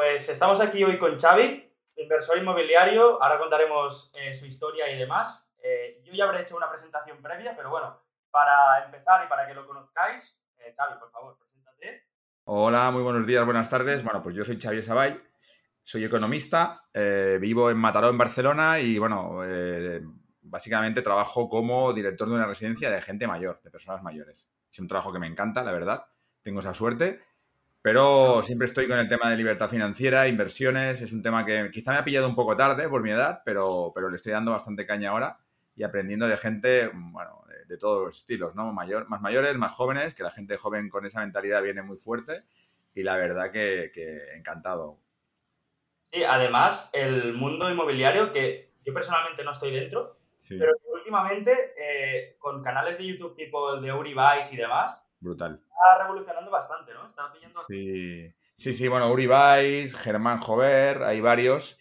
pues estamos aquí hoy con Xavi, inversor inmobiliario. Ahora contaremos eh, su historia y demás. Eh, yo ya habré hecho una presentación previa, pero bueno, para empezar y para que lo conozcáis, eh, Xavi, por favor, preséntate. Hola, muy buenos días, buenas tardes. Bueno, pues yo soy Xavi Sabay, soy economista, vivo en Mataró, en Barcelona y bueno, básicamente trabajo como director de una residencia de gente mayor, de personas mayores. Es un trabajo que me encanta, la verdad. Tengo esa suerte. Pero siempre estoy con el tema de libertad financiera, inversiones. Es un tema que quizá me ha pillado un poco tarde por mi edad, pero, pero le estoy dando bastante caña ahora y aprendiendo de gente, bueno, de, todos los estilos, ¿no? Mayor, más mayores, más jóvenes, que la gente joven con esa mentalidad viene muy fuerte y la verdad que, encantado. Sí, además, el mundo inmobiliario, que yo personalmente no estoy dentro, pero últimamente eh, con canales de YouTube tipo el de Uribais y demás, Brutal. Está revolucionando bastante, ¿no? Está pillando Sí, sí, sí bueno, Uribais, Germán Jover, hay varios.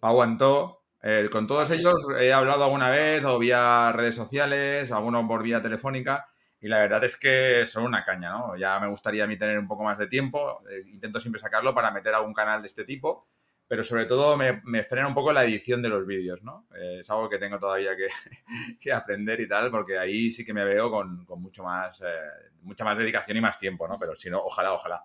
Aguantó. Eh, con todos ellos he hablado alguna vez o vía redes sociales, algunos por vía telefónica. Y la verdad es que son una caña, ¿no? Ya me gustaría a mí tener un poco más de tiempo. Eh, intento siempre sacarlo para meter algún canal de este tipo pero sobre todo me, frena un poco la edición de los vídeos, ¿no? Eh, es algo que tengo todavía que, aprender y tal, porque ahí sí que me veo con, mucho más, eh, mucha más dedicación y más tiempo, ¿no? Pero si no, ojalá, ojalá.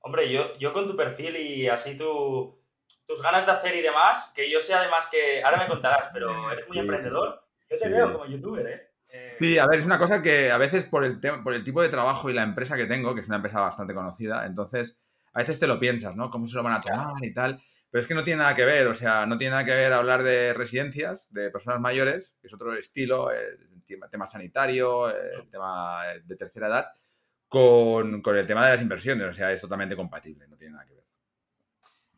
Hombre, yo, yo con tu perfil y así tu, tus ganas de hacer y demás, que yo sé además que, ahora me contarás, pero eres muy emprendedor, yo te veo como youtuber, ¿eh? ¿eh? Sí, a ver, es una cosa que a veces por el, por el tipo de trabajo y la empresa que tengo, que es una empresa bastante conocida, entonces a veces te lo piensas, ¿no? ¿Cómo se lo van a tomar y tal? Pero es que no tiene nada que ver, o sea, no tiene nada que ver hablar de residencias, de personas mayores, que es otro estilo, el tema, sanitario, el tema de tercera edad, con, el tema de las inversiones, o sea, es totalmente compatible, no tiene nada que ver.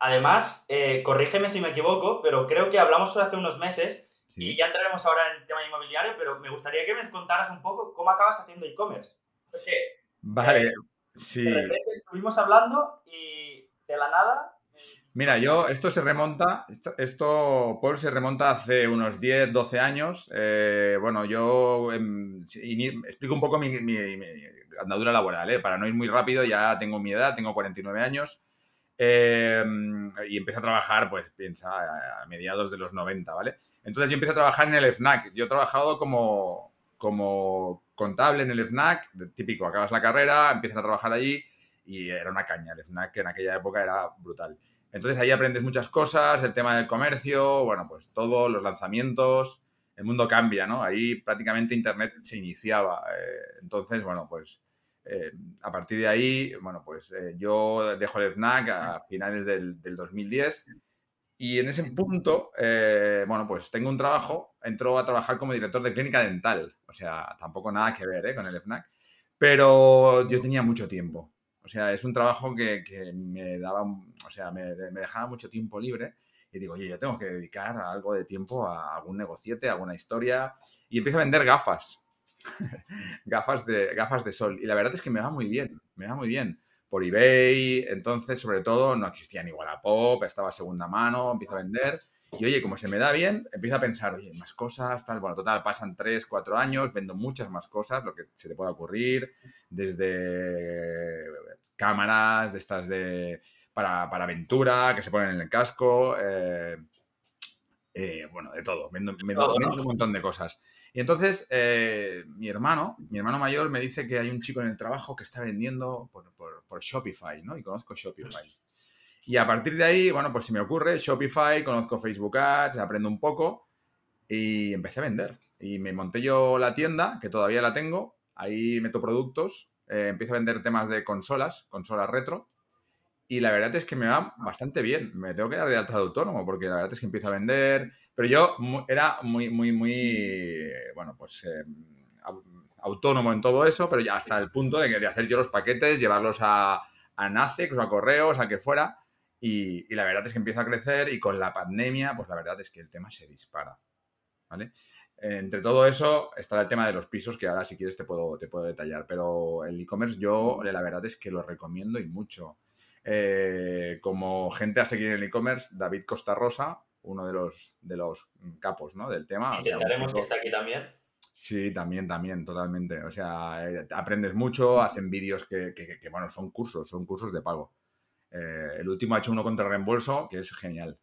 Además, eh, corrígeme si me equivoco, pero creo que hablamos hace unos meses y ya entraremos ahora en el tema inmobiliario, pero me gustaría que me contaras un poco cómo acabas haciendo e-commerce. Vale, eh, sí. De repente estuvimos hablando y de la nada Mira, yo, esto se remonta, esto, Paul, se remonta hace unos 10, 12 años. Eh, bueno, yo em, explico un poco mi, andadura laboral, ¿eh? para no ir muy rápido, ya tengo mi edad, tengo 49 años. Em, y empecé a trabajar, pues piensa, a mediados de los 90, ¿vale? Entonces yo empecé a trabajar en el FNAC. Yo he trabajado como, como contable en el FNAC, típico, acabas la carrera, empiezas a trabajar allí y era una caña. El FNAC en aquella época era brutal. Entonces ahí aprendes muchas cosas, el tema del comercio, bueno, pues todos los lanzamientos, el mundo cambia, ¿no? Ahí prácticamente Internet se iniciaba. Eh, entonces, bueno, pues eh, a partir de ahí, bueno, pues eh, yo dejo el FNAC a finales del, 2010 y en ese punto, bueno, pues tengo un trabajo, entro a trabajar como director de clínica dental, o sea, tampoco nada que ver con el FNAC, pero yo tenía mucho tiempo. O sea, es un trabajo que, me daba, o sea, me, dejaba mucho tiempo libre y digo, oye, yo tengo que dedicar algo de tiempo a algún negociete, a alguna historia y empiezo a vender gafas. gafas, de, gafas de sol. Y la verdad es que me va muy bien, me va muy bien. Por eBay, entonces, sobre todo, no existía ni Wallapop, estaba segunda mano, empiezo a vender. Y oye, como se me da bien, empiezo a pensar, oye, más cosas, tal. Bueno, total, pasan tres, cuatro años, vendo muchas más cosas, lo que se te pueda ocurrir, desde cámaras, de estas de para, aventura, que se ponen en el casco, eh, eh, bueno, de todo, vendo, un montón de cosas. Y entonces eh, mi hermano, mi hermano mayor me dice que hay un chico en el trabajo que está vendiendo por, por Shopify, ¿no? Y conozco Shopify. Y a partir de ahí, bueno, pues si me ocurre, Shopify, conozco Facebook Ads, aprendo un poco y empecé a vender. Y me monté yo la tienda, que todavía la tengo, ahí meto productos, eh, empiezo a vender temas de consolas, consolas retro, y la verdad es que me va bastante bien. Me tengo que dar de alta de autónomo porque la verdad es que empiezo a vender, pero yo era muy, muy, muy, bueno, pues eh, autónomo en todo eso, pero ya hasta el punto de, que, de hacer yo los paquetes, llevarlos a, a Nacex o a correos, a que fuera, y, la verdad es que empieza a crecer y con la pandemia, pues la verdad es que el tema se dispara. ¿Vale? Entre todo eso está el tema de los pisos, que ahora si quieres te puedo, te puedo detallar, pero el e-commerce yo la verdad es que lo recomiendo y mucho. Eh, como gente a seguir en el e-commerce, David Costa Rosa, uno de los, de los capos ¿no? del tema. Intentaremos que está aquí también. Sí, también, también, totalmente. O sea, eh, aprendes mucho, hacen vídeos que, que, bueno, son cursos, son cursos de pago. Eh, el último ha hecho uno contra reembolso, que es genial.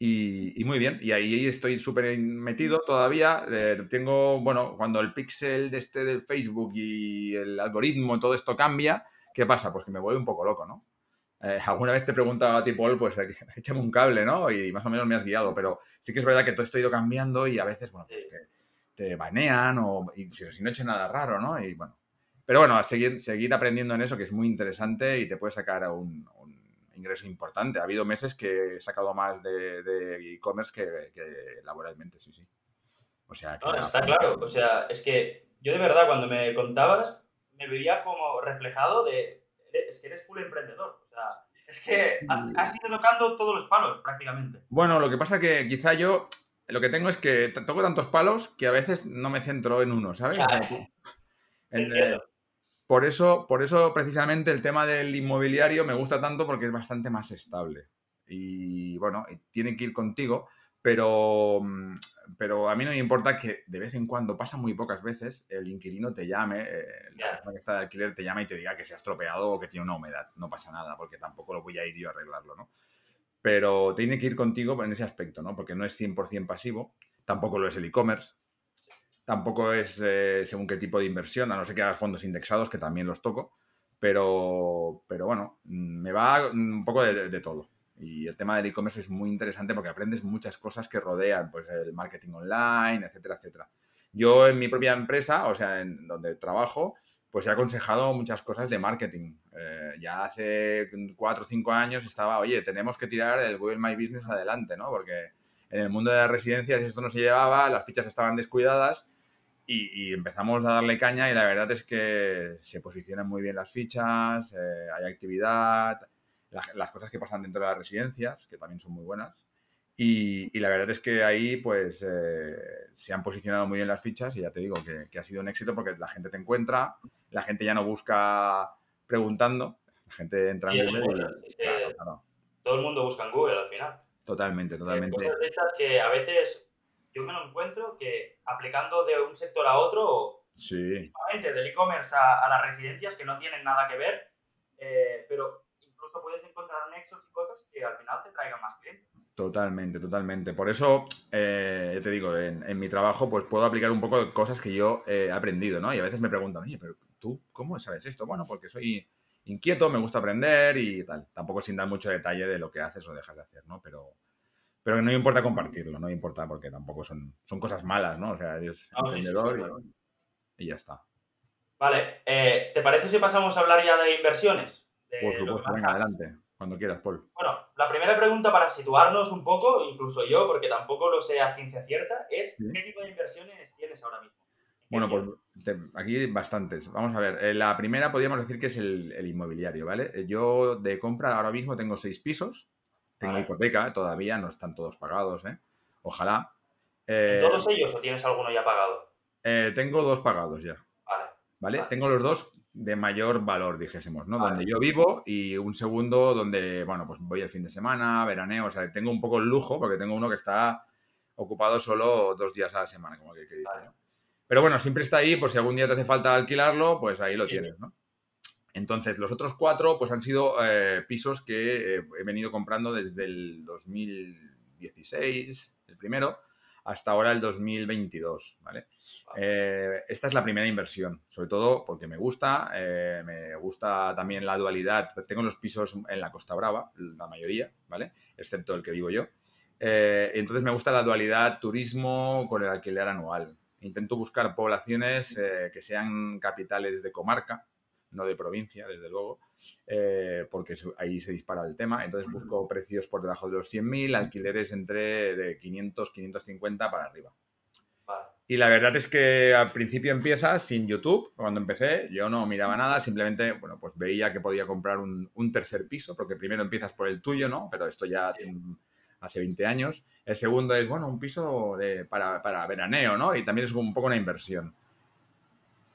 Y, muy bien, y ahí estoy súper metido todavía. Eh, tengo, bueno, cuando el pixel de este del Facebook y el algoritmo, todo esto cambia, ¿qué pasa? Pues que me vuelve un poco loco, ¿no? Eh, alguna vez te he preguntado a ti, Paul, pues échame un cable, ¿no? Y más o menos me has guiado, pero sí que es verdad que todo esto ha ido cambiando y a veces, bueno, pues te, banean o y, si no he hecho nada raro, ¿no? Y bueno. Pero bueno, seguir, seguir aprendiendo en eso, que es muy interesante y te puede sacar a un ingreso importante. Ha habido meses que he sacado más de e-commerce que, laboralmente, sí, sí. O sea, está claro. O sea, es que yo de verdad cuando me contabas me veía como reflejado de, es que eres full emprendedor. O sea, es que has, ido tocando todos los palos prácticamente. Bueno, lo que pasa que quizá yo lo que tengo es que toco tantos palos que a veces no me centro en uno, ¿sabes? Por eso, por eso precisamente el tema del inmobiliario me gusta tanto porque es bastante más estable. Y bueno, tiene que ir contigo, pero, mm, pero a mí no me importa que de vez en cuando, pasa muy pocas veces, el inquilino te llame, eh, la persona que está de alquiler te llame y te diga que se ha estropeado o que tiene una humedad. No pasa nada, porque tampoco lo voy a ir yo a arreglarlo, ¿no? Pero tiene que ir contigo en ese aspecto, ¿no? Porque no es 100% pasivo, tampoco lo es el e-commerce, Tampoco es eh, según qué tipo de inversión, a no ser que hagas fondos indexados, que también los toco. Pero, pero bueno, mm, me va un poco de, todo. Y el tema del e-commerce es muy interesante porque aprendes muchas cosas que rodean pues, el marketing online, etcétera, etcétera. Yo en mi propia empresa, o sea, en donde trabajo, pues he aconsejado muchas cosas de marketing. Eh, ya hace cuatro o cinco años estaba, oye, tenemos que tirar el Google My Business adelante, ¿no? Porque en el mundo de las residencias esto no se llevaba, las fichas estaban descuidadas y, empezamos a darle caña y la verdad es que se posicionan muy bien las fichas, eh, hay actividad, las cosas que pasan dentro de las residencias, que también son muy buenas. Y, la verdad es que ahí pues eh, se han posicionado muy bien las fichas y ya te digo que, ha sido un éxito porque la gente te encuentra, la gente ya no busca preguntando, la gente entra en Google. Todo el mundo busca en Google al final. Totalmente, totalmente. Cosas de estas que a veces yo me lo encuentro que aplicando de un sector a otro, sí. del e-commerce a, las residencias que no tienen nada que ver, eh, pero incluso puedes encontrar nexos y cosas que al final te traigan más clientes. Totalmente, totalmente. Por eso, eh, te digo, en, mi trabajo pues puedo aplicar un poco de cosas que yo he aprendido, ¿no? Y a veces me preguntan, oye, pero tú, ¿cómo sabes esto? Bueno, porque soy inquieto, me gusta aprender y tal. Tampoco sin dar mucho detalle de lo que haces o dejas de hacer, ¿no? Pero, pero no importa compartirlo, no importa porque tampoco son, son cosas malas, ¿no? O sea, eres emprendedor y, ya está. Vale, eh, ¿te parece si pasamos a hablar ya de inversiones? Por supuesto, venga, adelante, cuando quieras, Paul. Bueno, la primera pregunta para situarnos un poco, incluso yo, porque tampoco lo sé a ciencia cierta, es ¿qué tipo de inversiones tienes ahora mismo? Bueno, pues aquí bastantes. Vamos a ver, eh, la primera podríamos decir que es el, el inmobiliario, ¿vale? Yo de compra ahora mismo tengo seis pisos, tengo hipoteca todavía, no están todos pagados, ¿eh? Ojalá. Eh, ¿Todos ellos o tienes alguno ya pagado? Eh, tengo dos pagados ya. Vale. Tengo los dos de mayor valor, dijésemos, ¿no? Donde yo vivo y un segundo donde, bueno, pues voy el fin de semana, veraneo, o sea, tengo un poco el lujo porque tengo uno que está ocupado solo dos días a la semana, como que, dice, Pero bueno, siempre está ahí, por si algún día te hace falta alquilarlo, pues ahí lo tienes, ¿no? Entonces, los otros cuatro, pues han sido eh, pisos que eh, he venido comprando desde el 2016, el primero, hasta ahora el 2022, ¿vale? Eh, esta es la primera inversión, sobre todo porque me gusta, me gusta también la dualidad. Tengo los pisos en la Costa Brava, la mayoría, ¿vale? Excepto el que vivo yo. entonces me gusta la dualidad turismo con el alquiler anual. Intento buscar poblaciones que sean capitales de comarca, no de provincia, desde luego, eh, porque ahí se dispara el tema. Entonces busco precios por debajo de los 100.000, alquileres entre de 500, 550 para arriba. Y la verdad es que al principio empieza sin YouTube. Cuando empecé, yo no miraba nada, simplemente, bueno, pues veía que podía comprar un, tercer piso, porque primero empiezas por el tuyo, ¿no? Pero esto ya hace 20 años. El segundo es, bueno, un piso de, para, para veraneo, ¿no? Y también es un poco una inversión.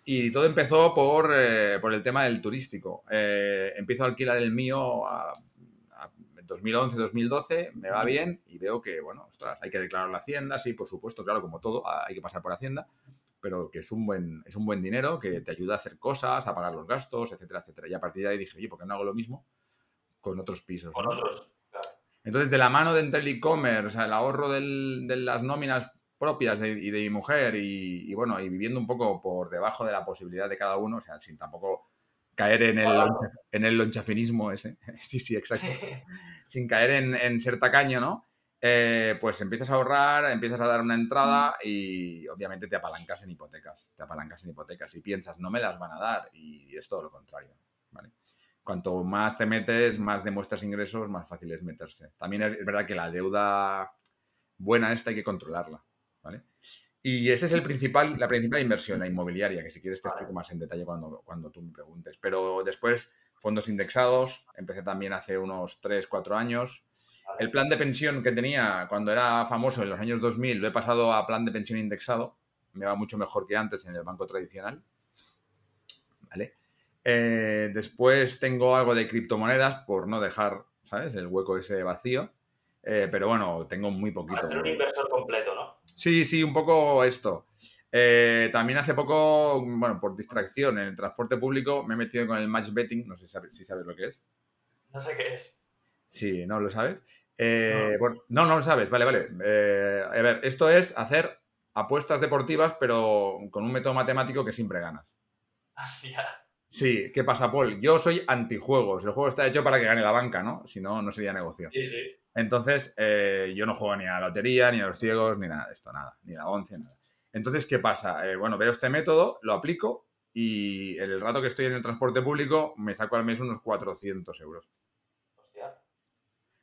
Y todo empezó por, eh, por el tema del turístico. Eh, empiezo a alquilar el mío a, 2011, 2012, me va bien y veo que, bueno, ostras, hay que declarar la hacienda, sí, por supuesto, claro, como todo, hay que pasar por hacienda, pero que es un buen, es un buen dinero que te ayuda a hacer cosas, a pagar los gastos, etcétera, etcétera. Y a partir de ahí dije, oye, ¿por qué no hago lo mismo? con otros pisos. Con otros. Entonces, de la mano de entre el e-commerce, el ahorro del- de las nóminas propias de- y de mi mujer y, y, bueno, y viviendo un poco por debajo de la posibilidad de cada uno, o sea, sin tampoco caer en el, Claro. loncha- en el lonchafinismo ese. sí, sí, exacto. Sin caer en, en ser tacaño, ¿no? Eh, pues empiezas a ahorrar, empiezas a dar una entrada y obviamente te apalancas en hipotecas. Te apalancas en hipotecas y piensas, no me las van a dar. Y es todo lo contrario. ¿vale? Cuanto más te metes, más demuestras ingresos, más fácil es meterse. También es verdad que la deuda buena esta hay que controlarla. ¿Vale? Y esa es el principal, la principal inversión, la inmobiliaria, que si quieres te explico más en detalle cuando, cuando tú me preguntes. Pero después, fondos indexados, empecé también hace unos 3, 4 años. El plan de pensión que tenía cuando era famoso en los años 2000 lo he pasado a plan de pensión indexado. Me va mucho mejor que antes en el banco tradicional. ¿Vale? Eh, después tengo algo de criptomonedas por no dejar, ¿sabes? El hueco ese vacío. Eh, pero bueno, tengo muy poquito. Para ser un inversor completo. Sí, sí, un poco esto. Eh, también hace poco, bueno, por distracción en el transporte público me he metido con el match betting. No sé si sabes, lo que es. No sé qué es. Sí, ¿no lo sabes? Eh, bueno, no, no lo sabes, vale, vale. Eh, a ver, esto es hacer apuestas deportivas, pero con un método matemático que siempre ganas. Hostia. Sí, ¿qué pasa, Paul? Yo soy antijuegos. El juego está hecho para que gane la banca, ¿no? Si no, no sería negocio. Sí, sí. Entonces, eh, yo no juego ni a la lotería, ni a los ciegos, ni nada de esto, nada. Ni a la once, nada. Entonces, ¿qué pasa? Eh, bueno, veo este método, lo aplico y el rato que estoy en el transporte público me saco al mes unos 400 euros. Hostia.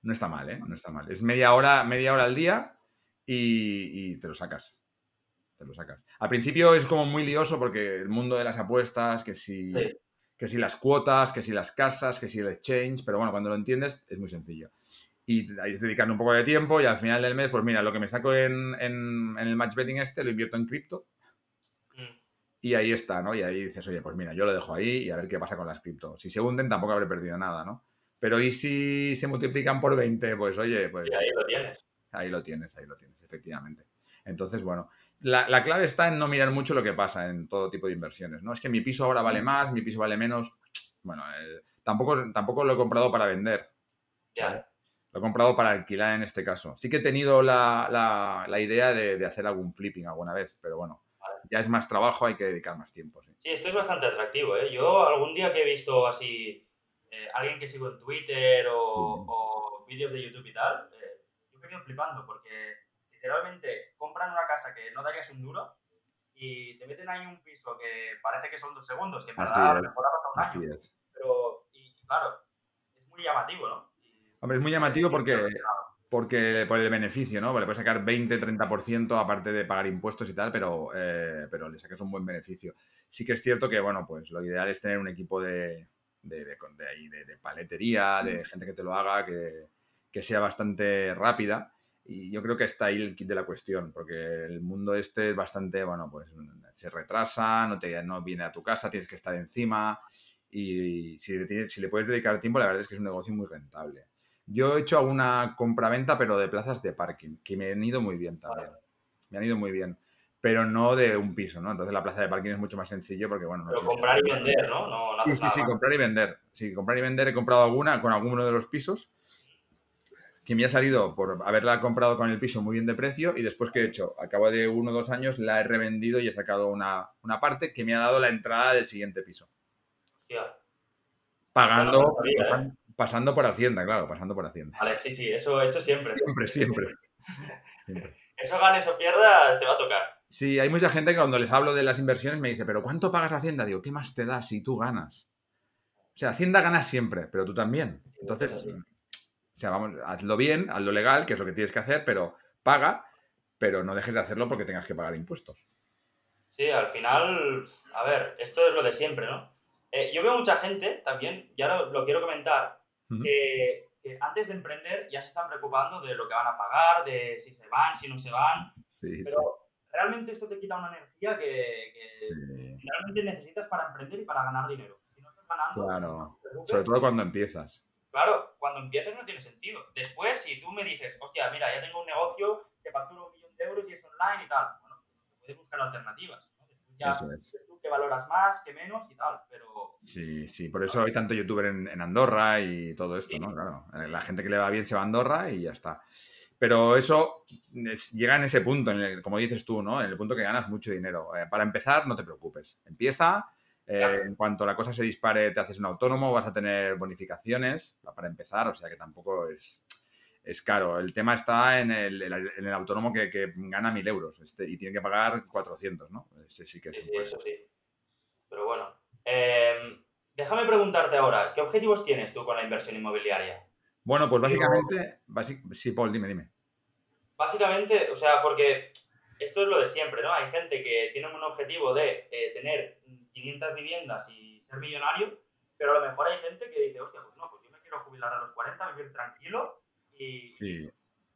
No está mal, ¿eh? No está mal. Es media hora, media hora al día y, y te lo sacas. Te lo sacas. Al principio es como muy lioso porque el mundo de las apuestas, que si, Sí. que si las cuotas, que si las casas, que si el exchange, pero bueno, cuando lo entiendes es muy sencillo. Y ahí es dedicarle un poco de tiempo y al final del mes, pues mira, lo que me saco en, en- en el match betting este lo invierto en cripto Mm. y ahí está, ¿no? Y ahí dices, oye, pues mira, yo lo dejo ahí y a ver qué pasa con las cripto. Si se hunden tampoco habré perdido nada, ¿no? Pero ¿y si se multiplican por 20? Pues oye, pues Y ahí lo tienes. ahí lo tienes, ahí lo tienes, efectivamente. Entonces, bueno, la, la clave está en no mirar mucho lo que pasa en todo tipo de inversiones, ¿no? Es que mi piso ahora vale más, mi piso vale menos. Bueno, eh, tampoco, tampoco lo he comprado para vender. Ya. Lo he comprado para alquilar en este caso. Sí que he tenido la, la- la idea de, de hacer algún flipping alguna vez, pero bueno, ya es más trabajo, hay que dedicar más tiempo. Sí. Sí, esto es bastante atractivo, ¿eh? Yo algún día que he visto así eh, alguien que sigo en Twitter o, o vídeos de YouTube y tal, eh, yo me quedo flipando porque literalmente compran una casa que no darías un duro y te meten ahí un piso que parece que son dos segundos, que verdad es. mejor ha pasado un año. Pero, y, y claro, es muy llamativo, ¿no? Hombre, es muy llamativo porque, porque por el beneficio, ¿no? Le puedes sacar 20-30% aparte de pagar impuestos y tal, pero, eh, pero le sacas un buen beneficio. Sí que es cierto que, bueno, pues lo ideal es tener un equipo de, de, de- de ahí, de- paletería, de gente que te lo haga, que, que sea bastante rápida. Y yo creo que está ahí el kit de la cuestión, porque el mundo este es bastante, bueno, pues se retrasa, no, te, no viene a tu casa, tienes que estar encima. Y si si le puedes dedicar tiempo, la verdad es que es un negocio muy rentable. Yo he hecho alguna compraventa, pero de plazas de parking, que me han ido muy bien también. Me han ido muy bien. Pero no de un piso, ¿no? Entonces la plaza de parking es mucho más sencillo porque, bueno... no Pero comprar y vender, ¿no? No, no Sí, sí, sí, comprar y vender. Sí, comprar y vender. He comprado alguna con alguno de los pisos que me ha salido por haberla comprado con el piso muy bien de precio y después que he hecho, a cabo de uno o dos años, la he revendido y he sacado una, una parte que me ha dado la entrada del siguiente piso. Hostia. Pagando, Bueno, no sabía, ¿eh? Pasan- pasando por Hacienda, claro, pasando por Hacienda. Vale, sí, sí, eso, eso siempre. Siempre, siempre. Siempre. Eso ganes o pierdas, te va a tocar. Sí, hay mucha gente que cuando les hablo de las inversiones me dice, pero ¿cuánto pagas Hacienda? Digo, ¿qué más te da si tú ganas? O sea, Hacienda gana siempre, pero tú también. Entonces, sí. o sea, vamos, hazlo bien, hazlo legal, que es lo que tienes que hacer, pero paga, pero no dejes de hacerlo porque tengas que pagar impuestos. Sí, al final, a ver, esto es lo de siempre, ¿no? Eh, yo veo mucha gente también, ya lo, lo quiero comentar, Que, que antes de emprender ya se están preocupando de lo que van a pagar, de si se van, si no se van, Sí, sí. pero realmente esto te quita una energía que, que sí. realmente necesitas para emprender y para ganar dinero. Si no estás ganando, Claro. no te. Sobre todo cuando empiezas. Claro, cuando empieces no tiene sentido. Después, si tú me dices, hostia, mira, ya tengo un negocio que factura un millón de euros y es online y tal, bueno, pues puedes buscar alternativas. ¿no? Después ya Eso es. Tú qué valoras más, qué menos y tal, pero... Sí, sí, por eso hay tanto youtuber en, Andorra y todo esto, ¿no? Claro, eh, la gente que le va bien se va a Andorra y ya está. Pero eso llega en ese punto, en como dices tú, ¿no? En el punto que ganas mucho dinero. Eh, para empezar, no te preocupes. Empieza, eh, en cuanto la cosa se dispare, te haces un autónomo, vas a tener bonificaciones para empezar, o sea que tampoco es, es caro. El tema está en el, en el autónomo que, que, gana 1.000 euros este, y tiene que pagar 400, ¿no? Ese sí que es sí, eso sí. Pero bueno, em, déjame preguntarte ahora, ¿qué objetivos tienes tú con la inversión inmobiliaria? Bueno, pues básicamente, sí, Paul, dime, dime. Básicamente, o sea, porque esto es lo de siempre, ¿no? Hay gente que tiene un objetivo de eh, tener 500 viviendas y ser millonario, pero a lo mejor hay gente que dice, hostia, pues no, pues yo me quiero jubilar a los 40, vivir tranquilo Sí.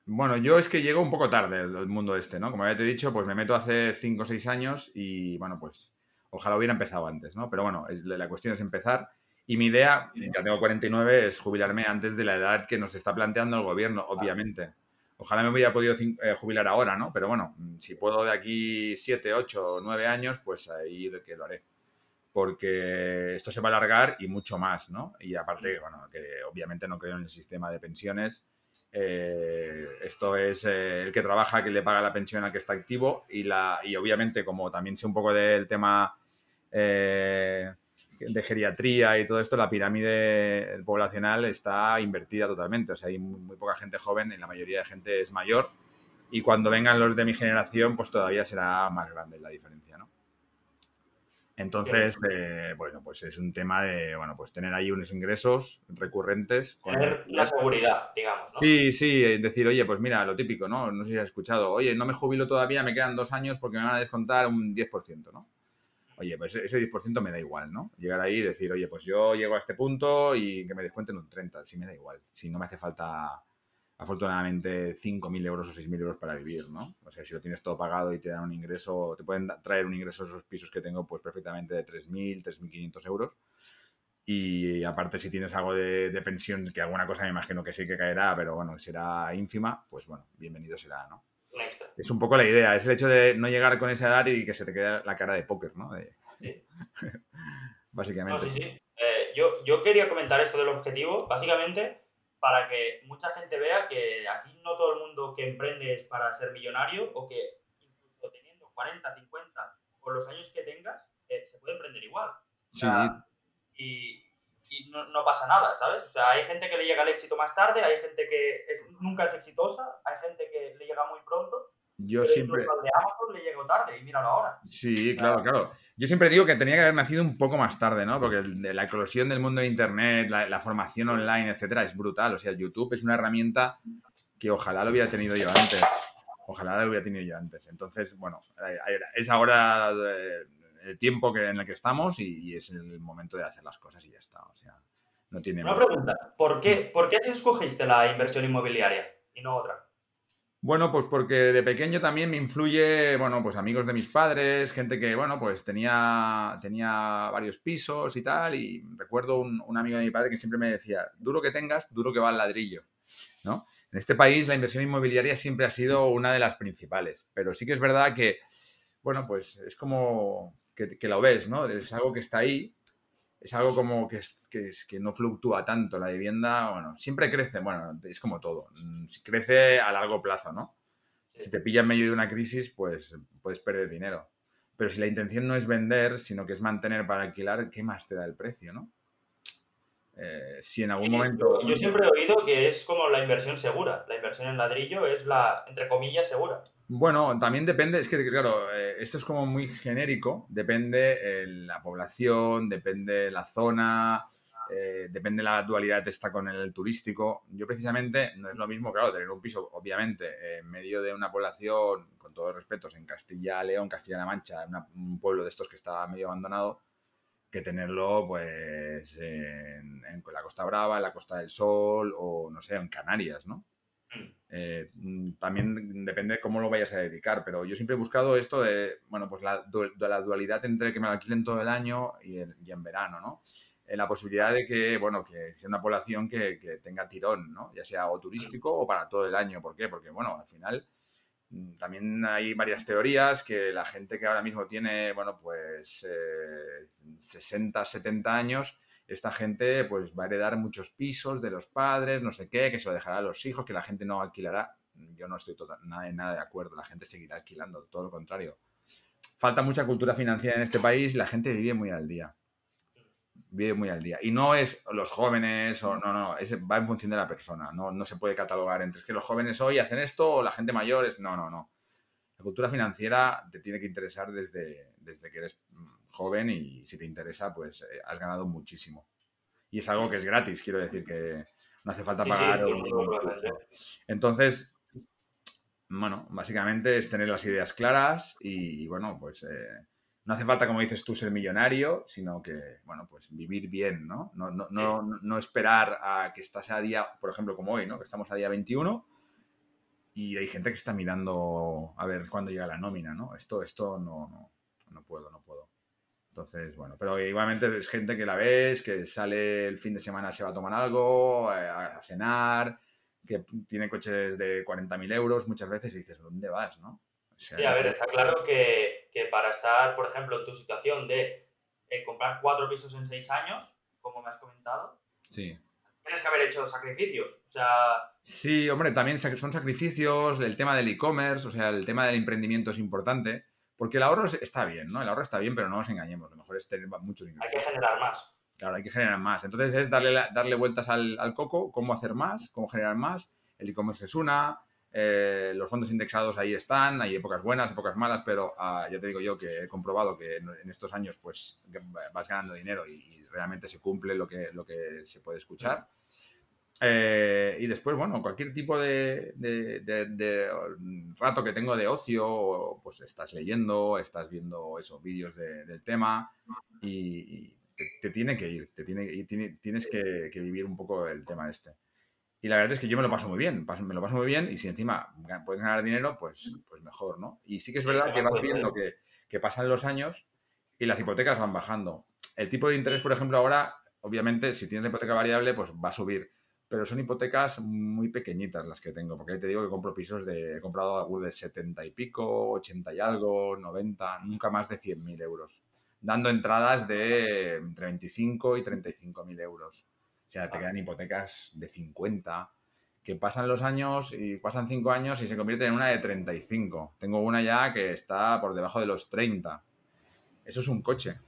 Bueno, yo es que llego un poco tarde al mundo este, ¿no? Como ya te he dicho, pues me meto hace 5 o 6 años y, bueno, pues ojalá hubiera empezado antes, ¿no? Pero bueno, la cuestión es empezar. Y mi idea, ya tengo 49, es jubilarme antes de la edad que nos está planteando el gobierno, obviamente. Ojalá me hubiera podido eh, jubilar ahora, ¿no? Pero bueno, si puedo de aquí 7, 8, 9 años, pues ahí que lo haré porque esto se va a alargar y mucho más, ¿no? Y aparte, bueno, que obviamente no creo en el sistema de pensiones eh, esto es eh, el que trabaja, que le paga la pensión al que está activo y, la, y obviamente como también sé un poco del tema eh, de geriatría y todo esto, la pirámide poblacional está invertida totalmente. O sea, hay muy, poca gente joven y la mayoría de gente es mayor. Y cuando vengan los de mi generación, pues todavía será más grande la diferencia, ¿no? Entonces, eh, bueno, pues es un tema de, bueno, pues tener ahí unos ingresos recurrentes. tener la seguridad, digamos, ¿no? Sí, sí, decir, oye, pues mira, lo típico, ¿no? No sé si has escuchado, oye, no me jubilo todavía, me quedan dos años porque me van a descontar un 10%, ¿no? Oye, pues ese 10% me da igual, ¿no? Llegar ahí y decir, oye, pues yo llego a este punto y que me descuenten un 30%, sí me da igual. Si no me hace falta afortunadamente 5.000 euros o 6.000 euros para vivir, ¿no? O sea, si lo tienes todo pagado y te dan un ingreso, te pueden traer un ingreso esos pisos que tengo, pues perfectamente de 3.000, 3.500 euros. Y aparte, si tienes algo de, pensión, que alguna cosa me imagino que sí que caerá, pero bueno, será ínfima, pues bueno, bienvenido será, ¿no? Es un poco la idea, es el hecho de no llegar con esa edad y que se te quede la cara de póker, ¿no? Sí. Básicamente. No, sí, sí. Eh, yo, yo quería comentar esto del objetivo. Básicamente, para que mucha gente vea que aquí no todo el mundo que emprende es para ser millonario o que incluso teniendo 40, 50 o los años que tengas, eh, se puede emprender igual. sí. Y, no, pasa nada, ¿sabes? O sea, hay gente que le llega el éxito más tarde, hay gente que nunca es exitosa, hay gente que le llega muy pronto yo siempre. Al de Amazon le llegó tarde y míralo ahora. Sí, claro, claro. Yo siempre digo que tenía que haber nacido un poco más tarde, ¿no? Porque la eclosión del mundo de Internet, la, formación online, etcétera, es brutal. O sea, YouTube es una herramienta que ojalá lo hubiera tenido yo antes. Ojalá lo hubiera tenido yo antes. Entonces, bueno, es ahora eh, el tiempo que, en el que estamos y, es el momento de hacer las cosas y ya está. O sea, no tiene. Una pregunta: ¿por qué, ¿por qué escogiste la inversión inmobiliaria y no otra? Bueno, pues porque de pequeño también me influye, bueno, pues amigos de mis padres, gente que, bueno, pues tenía, tenía varios pisos y tal, y recuerdo un, amigo de mi padre que siempre me decía, duro que tengas, duro que va el ladrillo, ¿no? En este país la inversión inmobiliaria siempre ha sido una de las principales, pero sí que es verdad que, bueno, pues es como que, que lo ves, ¿no? Es algo que está ahí, es algo como que, que, que, no fluctúa tanto. La vivienda, bueno, siempre crece, bueno, es como todo, mm, crece a largo plazo, ¿no? Si te pilla en medio de una crisis, pues puedes perder dinero. Pero si la intención no es vender, sino que es mantener para alquilar, ¿qué más te da el precio, no? Eh, si en algún momento... Yo siempre he oído que es como la inversión segura. La inversión en ladrillo es la, entre comillas, segura. Bueno, también depende, es que claro, eh, esto es como muy genérico, depende eh, la población, depende la zona, eh, depende la dualidad está con el turístico. Yo precisamente no es lo mismo, claro, tener un piso, obviamente, en medio de una población, con todos los respetos, en Castilla, León, Castilla-La Mancha, un pueblo de estos que está medio abandonado, que tenerlo pues en, en la Costa Brava, en la Costa del Sol o, no sé, en Canarias, ¿no? Eh, mm, también depende cómo lo vayas a dedicar, pero yo siempre he buscado esto de, bueno, pues la, la dualidad entre que me lo alquilen todo el año y, en verano, ¿no? Eh, la posibilidad de que, bueno, que sea una población que, tenga tirón, ¿no? Ya sea o turístico o para todo el año. ¿Por qué? Porque, bueno, al final Mm, también hay varias teorías que la gente que ahora mismo tiene, bueno, pues 60, 70 años, esta gente pues va a heredar muchos pisos de los padres, no sé qué, que se lo dejará a los hijos, que la gente no alquilará. Yo no estoy total, nada, nada de acuerdo, la gente seguirá alquilando, todo lo contrario. Falta mucha cultura financiera en este país la gente vive muy al día. Vive muy al día. Y no es los jóvenes o no, no, es, va en función de la persona. No, no se puede catalogar entre es que los jóvenes hoy hacen esto o la gente mayor es. No, no, no. La cultura financiera te tiene que interesar desde, desde que eres joven y si te interesa, pues eh, has ganado muchísimo. Y es algo que es gratis, quiero decir que no hace falta pagar. Entonces, bueno, básicamente es tener las ideas claras y, bueno, pues eh, no hace falta, como dices tú, ser millonario, sino que, bueno, pues vivir bien, ¿no? No, no, no, no esperar a que estás a día, por ejemplo, como hoy, ¿no? Que estamos a día 21 y hay gente que está mirando a ver cuándo llega la nómina, ¿no? Esto, esto no, no, no puedo, no puedo. Entonces, bueno, pero igualmente es gente que la ves, que sale el fin de semana, se va a tomar algo, eh, a, cenar, que tiene coches de 40.000 euros muchas veces y dices, ¿dónde vas, no? sí, a ver, está claro que, para estar, por ejemplo, en tu situación de eh, comprar cuatro pisos en seis años, como me has comentado, sí. tienes que haber hecho sacrificios. O sea... Sí, hombre, también son sacrificios, el tema del e-commerce, o sea, el tema del emprendimiento es importante porque el ahorro está bien, ¿no? El ahorro está bien, pero no nos engañemos. Lo mejor es tener muchos ingresos. Hay que generar más. Claro, hay que generar más. Entonces es darle, darle vueltas al, coco, cómo hacer más, cómo generar más. El e-commerce es una, eh, los fondos indexados ahí están, hay épocas buenas, épocas malas, pero ah, ya te digo yo que he comprobado que en, estos años pues vas ganando dinero y, realmente se cumple lo que, lo que se puede escuchar. Eh, y después, bueno, cualquier tipo de, rato que tengo de ocio, pues estás leyendo, estás viendo esos vídeos del tema y, te, tiene que ir, te tiene, y tienes que, vivir un poco el tema este. Y la verdad es que yo me lo paso muy bien, me lo paso muy bien y si encima puedes ganar dinero, pues, pues mejor, ¿no? Y sí que es verdad que vas viendo que, que pasan los años y las hipotecas van bajando. El tipo de interés, por ejemplo, ahora, obviamente, si tienes la hipoteca variable, pues va a subir pero son hipotecas muy pequeñitas las que tengo, porque te digo que compro pisos de, he comprado algunos de 70 y pico, 80 y algo, 90, nunca más de 100.000 euros, dando entradas de entre 25 y 35 mil euros. O sea, te quedan hipotecas de 50, que pasan los años y pasan 5 años y se convierte en una de 35. Tengo una ya que está por debajo de los 30. Eso es un coche,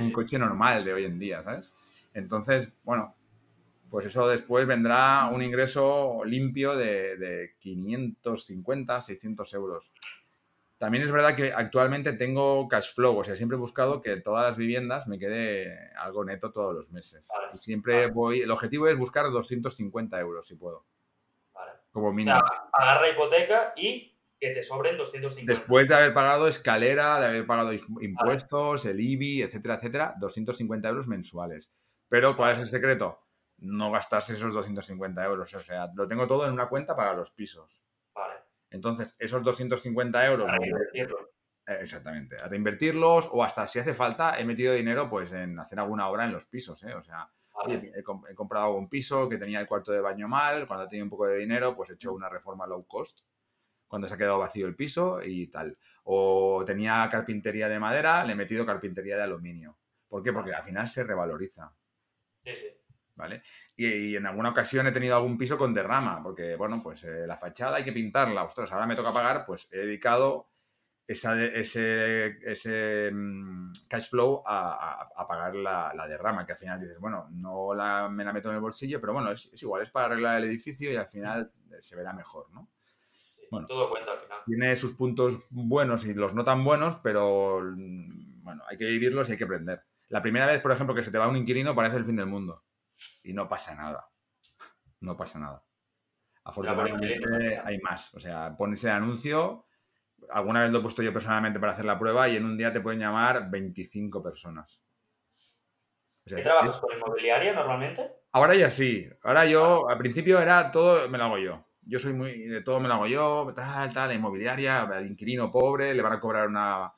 un coche normal de hoy en día, ¿sabes? Entonces, bueno, pues eso después vendrá un ingreso limpio de, 550, 600 euros. También es verdad que actualmente tengo cash flow, o sea, siempre he buscado que todas las viviendas me quede algo neto todos los meses. y siempre voy, el objetivo es buscar 250 euros si puedo. Vale. Como mínimo. O agarra hipoteca y que te sobren 250. Después de haber pagado escalera, de haber pagado impuestos, el IBI, etcétera, etcétera, 250 euros mensuales. Pero, ¿cuál es el secreto? no gastarse esos 250 euros. O sea, lo tengo todo en una cuenta para los pisos. Entonces, esos 250 euros... A reinvertirlos. Eh, exactamente, a reinvertirlos o hasta si hace falta, he metido dinero pues en hacer alguna obra en los pisos, ¿eh? O sea, he, comprado un piso que tenía el cuarto de baño mal, cuando tenía un poco de dinero, pues he hecho una reforma low cost, cuando se ha quedado vacío el piso y tal. O tenía carpintería de madera, le he metido carpintería de aluminio. ¿Por qué? Porque al final se revaloriza. Sí, sí. ¿Vale? Y, en alguna ocasión he tenido algún piso con derrama, porque, bueno, pues eh, la fachada hay que pintarla, ostras, ahora me toca pagar, pues he dedicado ese, ese mm, cash flow a, pagar la, derrama, que al final dices, bueno, no la, me la meto en el bolsillo, pero bueno, es, igual, es para arreglar el edificio y al final eh, se verá mejor, ¿no? bueno, todo cuenta al final. Tiene sus puntos buenos y los no tan buenos, pero mm, bueno, hay que vivirlos y hay que aprender. La primera vez, por ejemplo, que se te va un inquilino parece el fin del mundo y no pasa nada. No pasa nada. Afortunadamente hay más. O sea, pones el anuncio. Alguna vez lo he puesto yo personalmente para hacer la prueba y en un día te pueden llamar 25 personas. ¿Qué trabajas con inmobiliaria normalmente? Ahora ya sí. Ahora yo, al principio era todo, me lo hago yo. Yo soy muy, de todo me lo hago yo, tal, tal, la inmobiliaria, el inquilino pobre, le van a cobrar una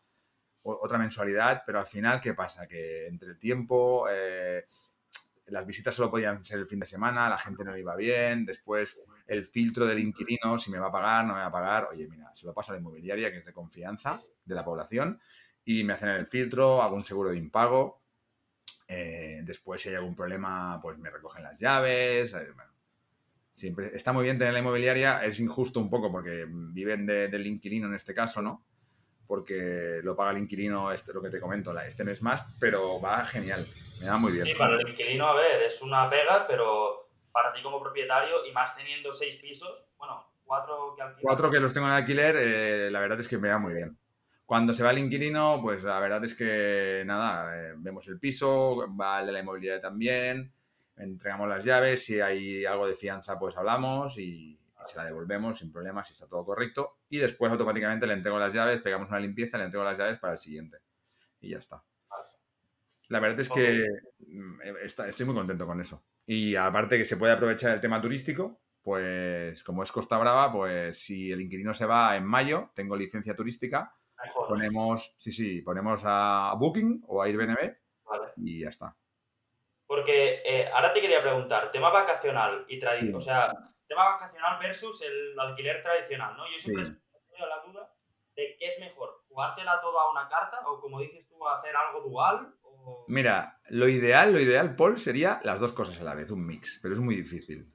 otra mensualidad, pero al final, ¿qué pasa? Que entre el tiempo, eh, las visitas solo podían ser el fin de semana, la gente no iba bien, después el filtro del inquilino, si me va a pagar, no me va a pagar. Oye, mira, se lo paso a la inmobiliaria, que es de confianza de la población, y me hacen el filtro, hago un seguro de impago. eh, después, si hay algún problema, pues me recogen las llaves. eh, bueno, siempre está muy bien tener la inmobiliaria, es injusto un poco porque viven de- del inquilino en este caso, ¿no? Porque lo paga el inquilino, este, lo que te comento, la- este mes más, pero va genial, me va muy bien. Sí, para el inquilino, a ver, es una pega, pero para ti como propietario y más teniendo seis pisos, bueno, cuatro que alquilas. Cuatro que los tengo en alquiler, eh, la verdad es que me va muy bien. Cuando se va el inquilino, pues la verdad es que nada, eh, vemos el piso, va el de la inmobiliaria también, entregamos las llaves, si hay algo de fianza, pues hablamos y se la devolvemos sin problemas si está todo correcto. Y después automáticamente le entrego las llaves, pegamos una limpieza, le entrego las llaves para el siguiente. Y ya está. La verdad es que mm, está- estoy muy contento con eso. Y aparte que se puede aprovechar el tema turístico, pues como es Costa Brava, pues si el inquilino se va en mayo, tengo licencia turística, Mejor. ponemos, sí, sí, ponemos a Booking o a Airbnb Vale. y ya está. Porque eh, ahora te quería preguntar, tema vacacional y Sí. tradicional, o sea, tema vacacional versus el alquiler tradicional, ¿no? Yo siempre Sí. he tenido la duda de qué es mejor, jugártela toda a una carta o como dices tú, hacer algo dual o... Mira, lo ideal, lo ideal, Paul, sería las dos cosas a la vez, un mix, pero es muy difícil.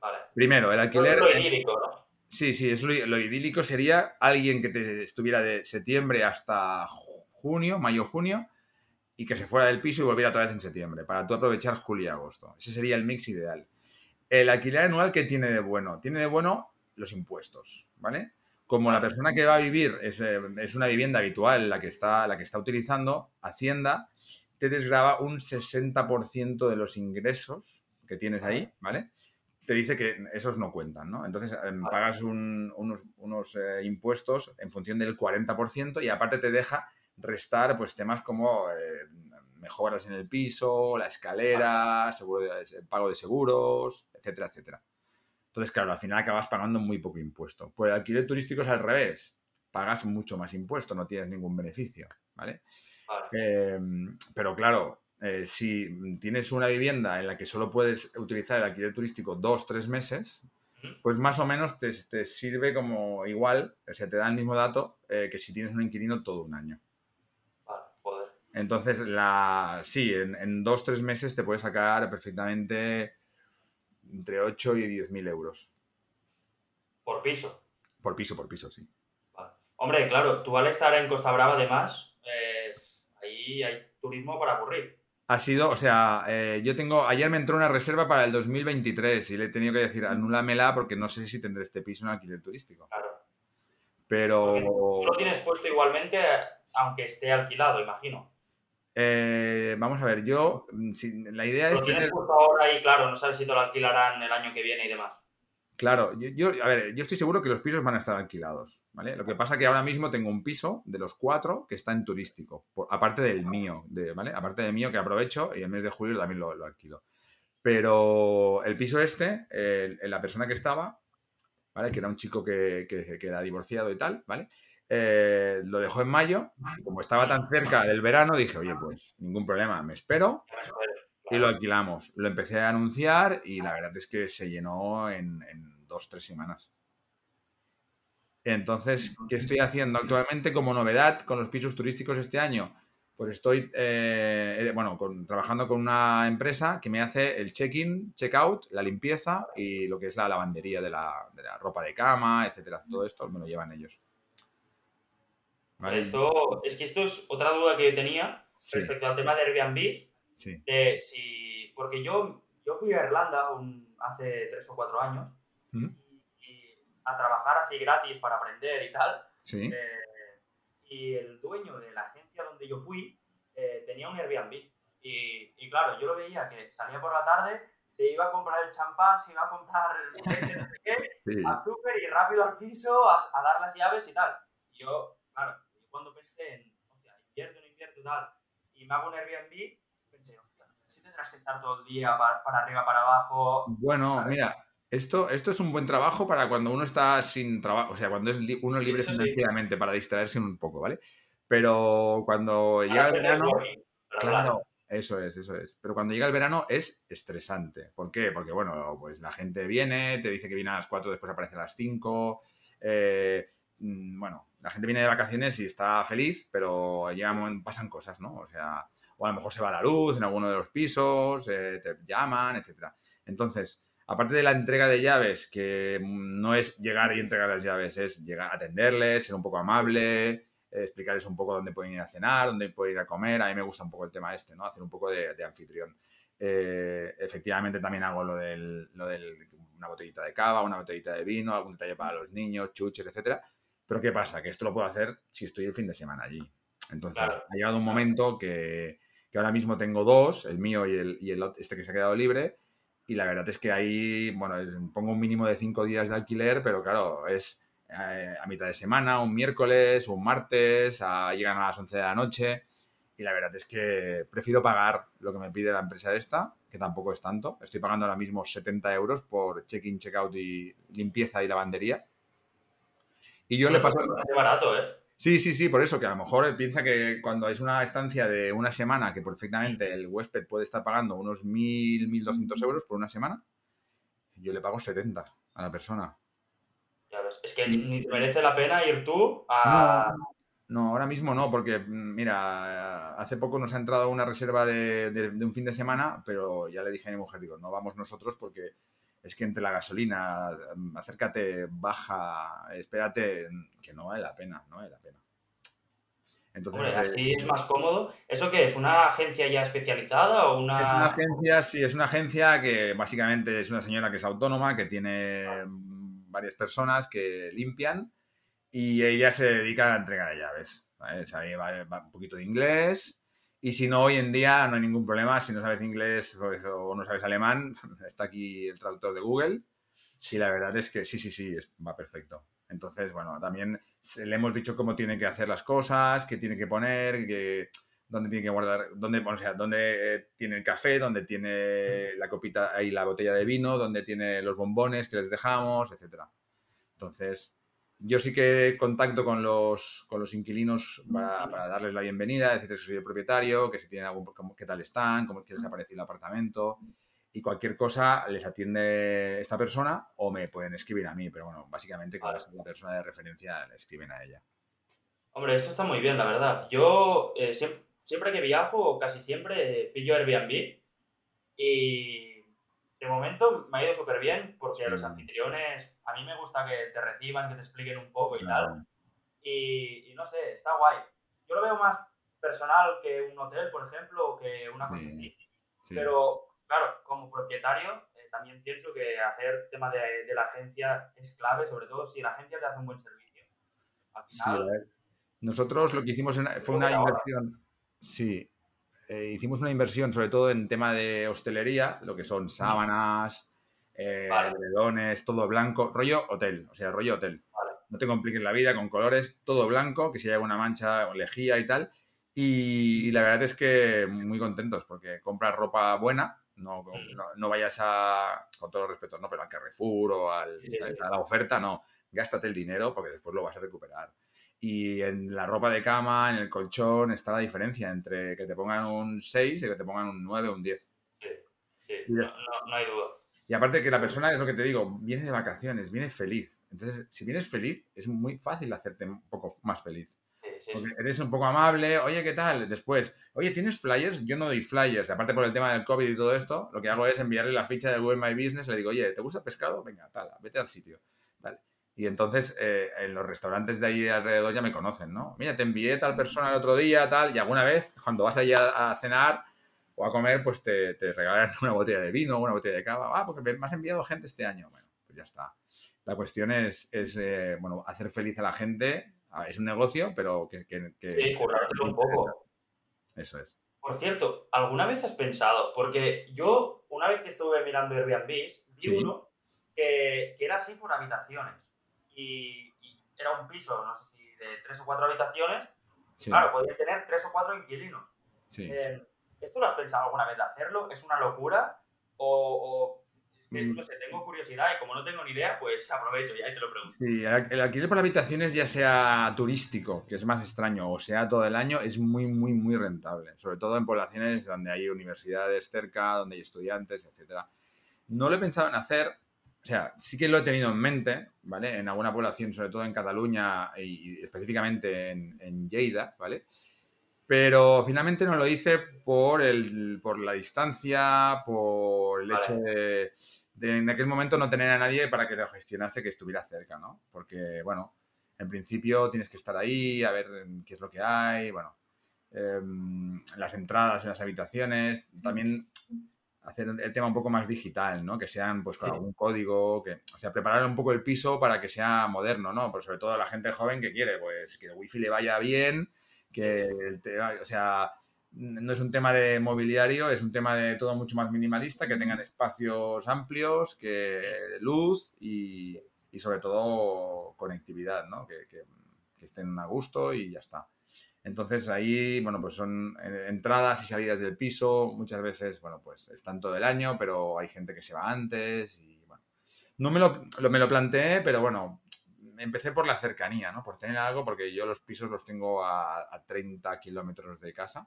Vale. Primero, el alquiler... Lo idílico, ¿no? Sí, sí, eso lo, lo idílico sería alguien que te estuviera de septiembre hasta ju- junio, mayo, junio, y que se fuera del piso y volviera otra vez en septiembre, para tú aprovechar julio y agosto. Ese sería el mix ideal. El alquiler anual, ¿qué tiene de bueno? Tiene de bueno los impuestos, ¿vale? Como la persona que va a vivir es, eh, es una vivienda habitual la que, está, la que está utilizando, Hacienda te desgraba un 60% de los ingresos que tienes ahí, ¿vale? te dice que esos no cuentan, ¿no? Entonces em, pagas un- unos, unos, eh, impuestos en función del 40% y aparte te deja restar pues temas como eh, mejoras en el piso, la escalera, seguro de- pago de seguros, etcétera, etcétera. Entonces, claro, al final acabas pagando muy poco impuesto. Pues el alquiler turístico es al revés. Pagas mucho más impuesto, no tienes ningún beneficio, ¿vale? Vale. Eh, pero claro, eh, si tienes una vivienda en la que solo puedes utilizar el alquiler turístico dos, tres meses, pues más o menos te, te sirve como igual, o sea, te da el mismo dato eh, que si tienes un inquilino todo un año. Vale, joder. Entonces, la, sí, en, en dos, tres meses te puedes sacar perfectamente entre 8 y 10 mil euros. Por piso. Por piso, por piso, sí. Vale. Hombre, claro, tú al estar en Costa Brava además, eh, ahí hay turismo para aburrir. Ha sido, o sea, eh, yo tengo, ayer me entró una reserva para el 2023 y le he tenido que decir, anúlamela porque no sé si tendré este piso en alquiler turístico. Claro. Pero, Porque tú lo tienes puesto igualmente, aunque esté alquilado, imagino. Eh, vamos a ver, yo, mm, si- la idea es Lo tienes tener, puesto ahora y claro, no sabes si te lo alquilarán el año que viene y demás. claro, yo, yo- a ver, yo estoy seguro que los pisos van a estar alquilados, ¿vale? Lo que pasa que ahora mismo tengo un piso de los cuatro que está en turístico, por- aparte del mío, de- ¿vale? Aparte del mío que aprovecho y el mes de julio también lo, lo alquilo. Pero el piso este, el- la persona que estaba, ¿vale? Que era un chico que, que- que era divorciado y tal, ¿vale? Eh, lo dejó en mayo y como estaba tan cerca del verano dije, oye, pues ningún problema, me espero y lo alquilamos. Lo empecé a anunciar y la verdad es que se llenó en, en dos, tres semanas. Entonces, ¿qué estoy haciendo actualmente como novedad con los pisos turísticos este año? Pues estoy, eh, eh, bueno, con- trabajando con una empresa que me hace el check-in, check-out, la limpieza y lo que es la lavandería de la, de la ropa de cama, etcétera. Todo esto me lo llevan ellos. ¿Vale? Esto, es que esto es otra duda que yo tenía Sí, respecto al tema de Airbnb. sí. De si, porque yo, yo fui a Irlanda un- hace tres o cuatro años ¿Mm? y a trabajar así gratis para aprender y tal. Sí. Eh, y el dueño de la agencia donde yo fui eh, tenía un Airbnb. Y, y claro, yo lo veía que salía por la tarde, se iba a comprar el champán, se iba a comprar leche, no sé qué, sí. al súper y rápido al piso a, a dar las llaves y tal. Y yo, claro, cuando pensé en, hostia, invierto, no invierto, tal, y me hago un Airbnb, pensé, hostia, si tendrás que estar todo el día para, para arriba, para abajo. Bueno, mira, esto, esto es un buen trabajo para cuando uno está sin trabajo, o sea, cuando es li- uno libre sí. financieramente para distraerse un poco, ¿vale? Pero cuando llega el verano, claro, Eso es, eso es. Pero cuando llega el verano es estresante. ¿Por qué? Porque, bueno, pues la gente viene, te dice que viene a las 4, después aparece a las 5. Eh, mm, bueno, la gente viene de vacaciones y está feliz, pero llegan, pasan cosas, ¿no? O sea, o a lo mejor se va la luz en alguno de los pisos, eh, te llaman, etcétera. Entonces, aparte de la entrega de llaves, que no es llegar y entregar las llaves, es llegar atenderles, ser un poco amable, eh, explicarles un poco dónde pueden ir a cenar, dónde pueden ir a comer. A mí me gusta un poco el tema este, ¿no? Hacer un poco de, anfitrión. Eh, efectivamente también hago lo del, lo del una botellita de cava, una botellita de vino, algún detalle para los niños, chuches, etcétera. Pero ¿qué pasa? Que esto lo puedo hacer si estoy el fin de semana allí. Entonces, ha llegado un momento que, que, ahora mismo tengo dos, el mío y, el, y el, este que se ha quedado libre, y la verdad es que ahí, bueno, pongo un mínimo de cinco días de alquiler, pero claro, es eh, a mitad de semana, un miércoles, un martes, llegan a las 11 de la noche. Y la verdad es que prefiero pagar lo que me pide la empresa esta, que tampoco es tanto. Estoy pagando ahora mismo 70 euros por check-in, check-out y limpieza y lavandería. Y yo le paso... Bastante barato, ¿eh? Sí, sí, sí, por eso que a lo mejor piensa que cuando es una estancia de una semana, que perfectamente el huésped puede estar pagando unos 1.000, 1.200 euros por una semana, yo le pago 70 a la persona. Es que ni te merece la pena ir tú a. No, ahora mismo no, porque mm, mira, hace poco nos ha entrado una reserva de, un fin de semana, pero ya le dije a mi mujer, digo, no vamos nosotros porque es que entre la gasolina, mm, acércate, baja, espérate, que no vale la pena, no vale la pena. Entonces, así es más cómodo. ¿Eso qué es? ¿Una agencia ya especializada o una...? Es una agencia, sí, es una agencia que básicamente es una señora que es autónoma, que tiene varias personas que limpian y ella se dedica a la entrega de llaves. va, un poquito de inglés y si no, hoy en día no hay ningún problema. Si no sabes inglés o no sabes alemán, está aquí el traductor de Google. Y la verdad es que sí, sí, sí, va perfecto. Entonces, bueno, también le hemos dicho cómo tiene que hacer las cosas, qué tiene que poner, que, dónde tiene que guardar, dónde, o sea, dónde eh, tiene el café, dónde tiene la copita y la botella de vino, dónde tiene los bombones que les dejamos, etcétera. Entonces, yo sí que contacto con los, con los inquilinos para, darles la bienvenida, decirles que soy el propietario, que si tienen algún, qué tal están, cómo les ha parecido el apartamento y cualquier cosa les atiende esta persona o me pueden escribir a mí, pero bueno, básicamente con la persona de referencia le escriben a ella. Hombre, esto está muy bien, la verdad. Yo eh, siempre, siempre que viajo, casi siempre pillo Airbnb y de momento me ha ido súper bien porque los anfitriones, a mí me gusta que te reciban, que te expliquen un poco y tal. Y, no sé, está guay. Yo lo veo más personal que un hotel, por ejemplo, o que una cosa así. Pero, claro, como propietario, eh, también pienso que hacer tema de, de, la agencia es clave, sobre todo si la agencia te hace un buen servicio. Al final, Nosotros lo que hicimos fue una inversión. Sí, eh, hicimos una inversión sobre todo en tema de hostelería, lo que son sábanas, eh, todo blanco, rollo hotel, o sea, rollo hotel. No te compliques la vida con colores, todo blanco, que si hay alguna mancha o lejía y tal. Y, la verdad es que muy contentos porque compras ropa buena, no, no, vayas a, con todo respeto, no, pero al Carrefour o al, a la oferta, no, gástate el dinero porque después lo vas a recuperar. Y en la ropa de cama, en el colchón, está la diferencia entre que te pongan un 6 y que te pongan un 9 o un 10. Sí, sí, no, hay duda. Y aparte que la persona, es lo que te digo, viene de vacaciones, viene feliz. Entonces, si vienes feliz, es muy fácil hacerte un poco más feliz. Sí, Porque eres un poco amable, oye, ¿qué tal? Después, oye, ¿tienes flyers? Yo no doy flyers. Aparte por el tema del COVID y todo esto, lo que hago es enviarle la ficha de Google My Business, le digo, oye, ¿te gusta el pescado? Venga, tal, vete al sitio. Y entonces eh, en los restaurantes de ahí alrededor ya me conocen, ¿no? Mira, te envié tal persona el otro día, tal, y alguna vez cuando vas allí a, cenar o a comer, pues te, te, regalan una botella de vino, una botella de cava. Ah, porque me has enviado gente este año. Bueno, pues ya está. La cuestión es, es eh, bueno, hacer feliz a la gente. Ah, es un negocio, pero que... que, sí, currártelo un poco. Eso es. Por cierto, ¿alguna vez has pensado? Porque yo, una vez que estuve mirando Airbnb, vi uno que, que era así por habitaciones y, era un piso, no sé si de tres o cuatro habitaciones, claro, podía tener tres o cuatro inquilinos. Eh, ¿Esto lo has pensado alguna vez de hacerlo? ¿Es una locura? ¿O, Mm. no sé, tengo curiosidad y como no tengo ni idea, pues aprovecho y ahí te lo pregunto. Sí, el alquiler por habitaciones, ya sea turístico, que es más extraño, o sea todo el año, es muy, muy, muy rentable. Sobre todo en poblaciones donde hay universidades cerca, donde hay estudiantes, etc. No lo he pensado en hacer, o sea, sí que lo he tenido en mente, ¿vale? En alguna población, sobre todo en Cataluña y, específicamente en, en Lleida, ¿vale? Pero finalmente no lo hice por, el, por la distancia, por el hecho de, en aquel momento no tener a nadie para que lo gestionase que estuviera cerca, ¿no? Porque, bueno, en principio tienes que estar ahí, a ver qué es lo que hay, bueno, em, las entradas en las habitaciones, también hacer el tema un poco más digital, ¿no? Que sean pues con algún código, que, o sea, preparar un poco el piso para que sea moderno, ¿no? Pero sobre todo la gente joven que quiere, pues que el wifi le vaya bien, que el o sea, no es un tema de mobiliario, es un tema de todo mucho más minimalista, que tengan espacios amplios, que luz y, sobre todo conectividad, ¿no? Que, estén a gusto y ya está. Entonces ahí, bueno, pues son entradas y salidas del piso, muchas veces, bueno, pues están todo el año, pero hay gente que se va antes y bueno. No me lo, me lo planteé, pero bueno, empecé por la cercanía, ¿no? Por tener algo, porque yo los pisos los tengo a, 30 kilómetros de casa.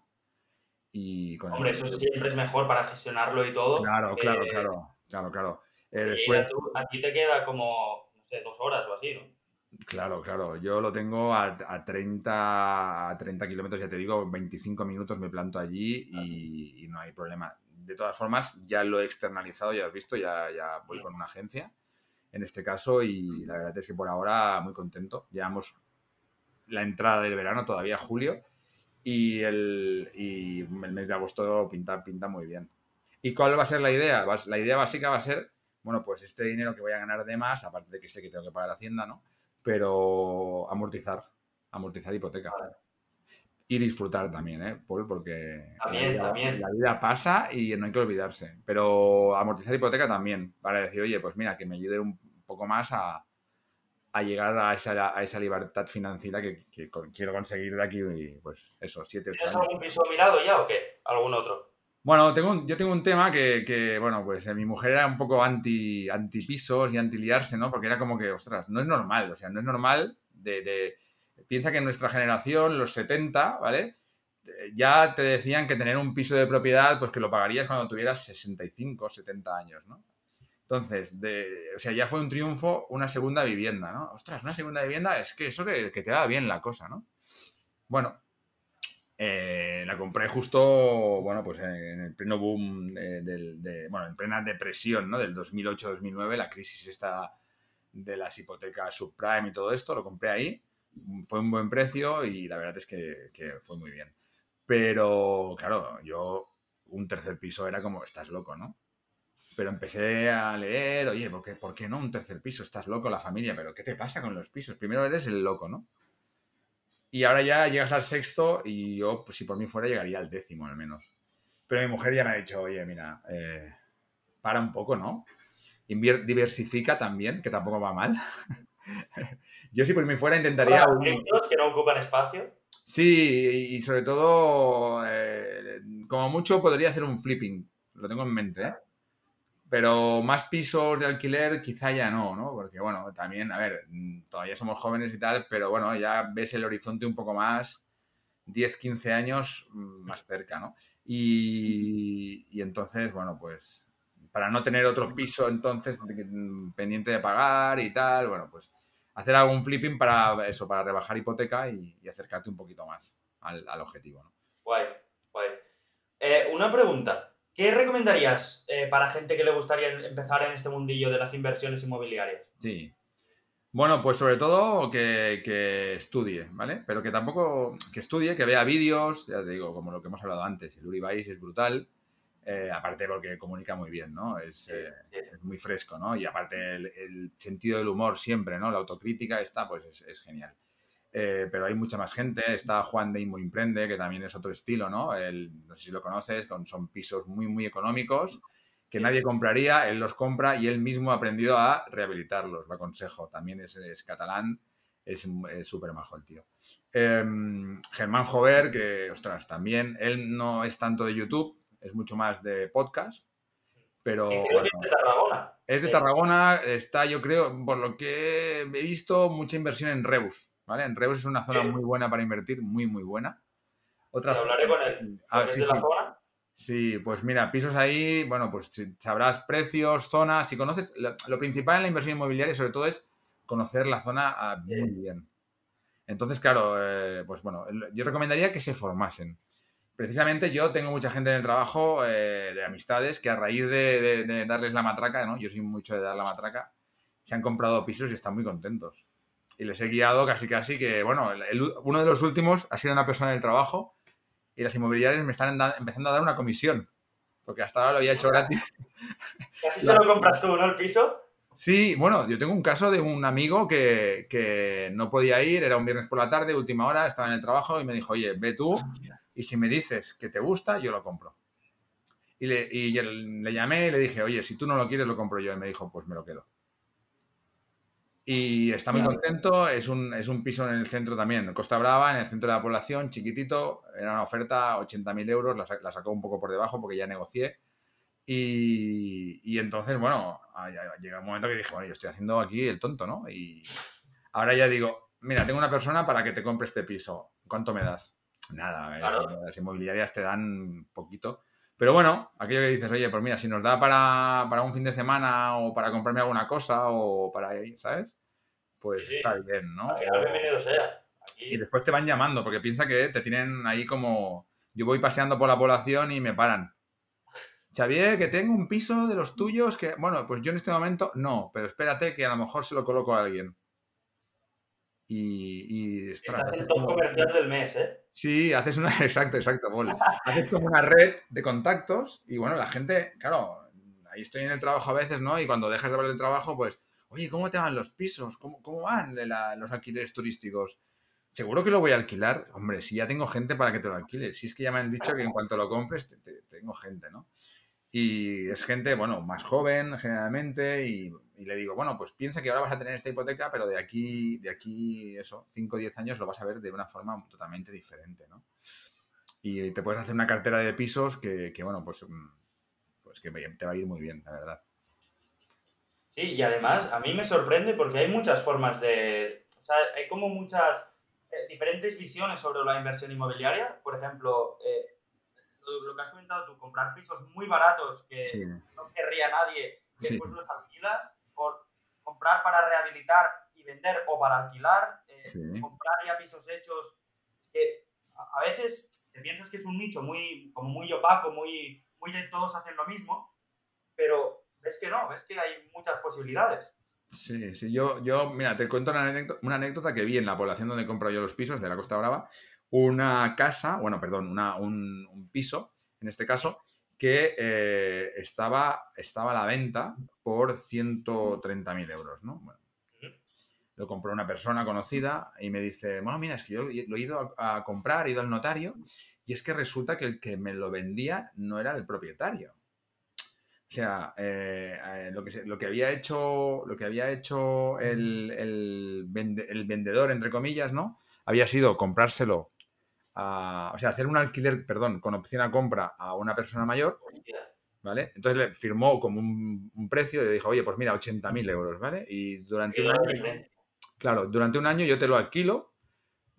Y con Hombre, eso siempre es mejor para gestionarlo y todo. Claro, claro, claro, claro, claro. Eh, después... a ti te queda como, no sé, dos horas o así, ¿no? Claro, claro. Yo lo tengo a, a 30, a 30 kilómetros, ya te digo, 25 minutos me planto allí y, y, no hay problema. De todas formas, ya lo he externalizado, ya has visto, ya, ya voy con una agencia en este caso y la verdad es que por ahora muy contento. Llevamos la entrada del verano, todavía julio, y el, y el mes de agosto pinta, pinta muy bien. ¿Y cuál va a ser la idea? La idea básica va a ser, bueno, pues este dinero que voy a ganar de más, aparte de que sé que tengo que pagar Hacienda, ¿no? Pero amortizar, amortizar hipoteca. Y disfrutar también, ¿eh, Paul? Porque también, la, también. la vida pasa y no hay que olvidarse. Pero amortizar hipoteca también, para decir, oye, pues mira, que me ayude un poco más a, llegar a esa, a esa, libertad financiera que, quiero conseguir de aquí, pues eso, siete, ocho ¿Tienes algún piso mirado ya o qué? ¿Algún otro? Bueno, tengo yo tengo un tema que, bueno, pues eh, mi mujer era un poco anti, anti pisos y anti liarse, ¿no? Porque era como que, ostras, no es normal, o sea, no es normal de piensa que en nuestra generación, los 70, ¿vale? Eh, ya te decían que tener un piso de propiedad, pues que lo pagarías cuando tuvieras 65, 70 años, ¿no? Entonces, de, o sea, ya fue un triunfo una segunda vivienda, ¿no? Ostras, una segunda vivienda es que eso que, te da bien la cosa, ¿no? Bueno, eh, la compré justo, bueno, pues en el pleno boom del, de, bueno, en plena depresión, ¿no? Del 2008-2009, la crisis esta de las hipotecas subprime y todo esto, lo compré ahí fue un buen precio y la verdad es que, fue muy bien. Pero, claro, yo un tercer piso era como, estás loco, ¿no? Pero empecé a leer, oye, ¿por qué, ¿por qué no un tercer piso? Estás loco, la familia, pero ¿qué te pasa con los pisos? Primero eres el loco, ¿no? Y ahora ya llegas al sexto y yo, pues, si por mí fuera, llegaría al décimo al menos. Pero mi mujer ya me ha dicho, oye, mira, eh, para un poco, ¿no? diversifica también, que tampoco va mal. Yo si por mí fuera intentaría... que no ocupan espacio? Sí, y sobre todo, eh, como mucho podría hacer un flipping, lo tengo en mente, ¿eh? Pero más pisos de alquiler quizá ya no, ¿no? Porque bueno, también, a ver, todavía somos jóvenes y tal, pero bueno, ya ves el horizonte un poco más, 10, 15 años mm, más cerca, ¿no? Y, y entonces, bueno, pues para no tener otro piso entonces mm, pendiente de pagar y tal, bueno, pues hacer algún flipping para eso, para rebajar hipoteca y, acercarte un poquito más al, objetivo. ¿no? Guay, guay. Eh, una pregunta. ¿Qué recomendarías eh, para gente que le gustaría empezar en este mundillo de las inversiones inmobiliarias? Sí. Bueno, pues sobre todo que, estudie, ¿vale? Pero que tampoco, que estudie, que vea vídeos, ya te digo, como lo que hemos hablado antes, el Uribais es brutal, eh, aparte porque comunica muy bien, ¿no? Es, eh, muy fresco, ¿no? Y aparte el, sentido del humor siempre, ¿no? La autocrítica está, pues es, genial. Eh, pero hay mucha más gente. Está Juan de Inmo Imprende, que también es otro estilo, ¿no? no sé si lo conoces, son pisos muy, muy económicos que nadie compraría, él los compra y él mismo ha aprendido a rehabilitarlos, lo aconsejo. También es, catalán, es súper majo el tío. Em, Germán Jover, que, ostras, también, él no es tanto de YouTube, es mucho más de podcast, Pero, es de Tarragona. Es de Tarragona, está, yo creo, por lo que he visto, mucha inversión en Reus. ¿Vale? En Reus es una zona muy buena para invertir, muy, muy buena. Otra hablaré con él. A ver, sí, de la zona. Sí, pues mira, pisos ahí, bueno, pues sabrás precios, zonas, si conoces, lo, principal en la inversión inmobiliaria sobre todo es conocer la zona ah, muy bien. Entonces, claro, eh, pues bueno, yo recomendaría que se formasen. Precisamente yo tengo mucha gente en el trabajo eh, de amistades que a raíz de, darles la matraca, ¿no? Yo soy mucho de dar la matraca, se han comprado pisos y están muy contentos. Y les he guiado casi casi que, bueno, uno de los últimos ha sido una persona del trabajo y las inmobiliarias me están empezando a dar una comisión, porque hasta ahora lo había hecho gratis. Casi se lo compras tú, ¿no? El piso. Sí, bueno, yo tengo un caso de un amigo que, no podía ir, era un viernes por la tarde, última hora, estaba en el trabajo y me dijo, oye, ve tú y si me dices que te gusta, yo lo compro. Y le, y le llamé y le dije, oye, si tú no lo quieres, lo compro yo. Y me dijo, pues me lo quedo. Y está muy contento, es un, es un piso en el centro también, Costa Brava, en el centro de la población, chiquitito, era una oferta, 80.000 euros, la, sacó un poco por debajo porque ya negocié. Y, y entonces, bueno, ah, llega un momento que dije, bueno, yo estoy haciendo aquí el tonto, ¿no? Y ahora ya digo, mira, tengo una persona para que te compre este piso, ¿cuánto me das? Nada, las inmobiliarias te dan poquito. Pero bueno, aquello que dices, oye, pues mira, si nos da para, para un fin de semana o para comprarme alguna cosa o para, ¿sabes? Pues está bien, ¿no? bienvenido sea. Y después te van llamando, porque piensa que te tienen ahí como... Yo voy paseando por la población y me paran. Xavier, que tengo un piso de los tuyos que... Bueno, pues yo en este momento no, pero espérate que a lo mejor se lo coloco a alguien. Y... y Estás el top comercial del mes, ¿eh? Sí, haces una, exacto, exacto, Haces como una red de contactos y bueno, la gente, claro, ahí estoy en el trabajo a veces, ¿no? Y cuando dejas de ver el trabajo, pues, oye, ¿cómo te van los pisos? ¿Cómo, cómo van los alquileres turísticos? ¿Seguro que lo voy a alquilar? Hombre, si ya tengo gente para que te lo alquile. Si es que ya me han dicho que en cuanto lo compres, tengo gente, ¿no? Y es gente, bueno, más joven generalmente y, le digo, bueno, pues piensa que ahora vas a tener esta hipoteca, pero de aquí, de aquí, eso, 5 o 10 años lo vas a ver de una forma totalmente diferente, ¿no? Y te puedes hacer una cartera de pisos que, bueno, pues, mm, pues que te va a ir muy bien, la verdad. Sí, y además a mí me sorprende porque hay muchas formas de... O sea, hay como muchas eh, diferentes visiones sobre la inversión inmobiliaria. Por ejemplo, eh, lo, que has comentado tú, comprar pisos muy baratos que no querría nadie, después los alquilas, por comprar para rehabilitar y vender o para alquilar, eh, comprar ya pisos hechos, es que a, veces te piensas que es un nicho muy, como muy opaco, muy, muy de todos hacen lo mismo, pero ves que no, ves que hay muchas posibilidades. Sí, sí, yo, yo mira, te cuento una anécdota, una anécdota que vi en la población donde compro yo los pisos de la Costa Brava, una casa, bueno, perdón, un, piso, en este caso, que eh, estaba, estaba a la venta por 130.000 euros, ¿no? lo compró una persona conocida y me dice, bueno, mira, es que yo lo he ido a, comprar, he ido al notario y es que resulta que el que me lo vendía no era el propietario. O sea, eh, eh, lo, que, lo, que, había hecho, lo que había hecho el, el, vendedor, entre comillas, ¿no? Había sido comprárselo o sea, hacer un alquiler, perdón, con opción a compra a una persona mayor, ¿vale? Entonces le firmó como un, precio y le dijo, oye, pues mira, 80.000 euros, ¿vale? Y durante un año, claro, durante un año yo te lo alquilo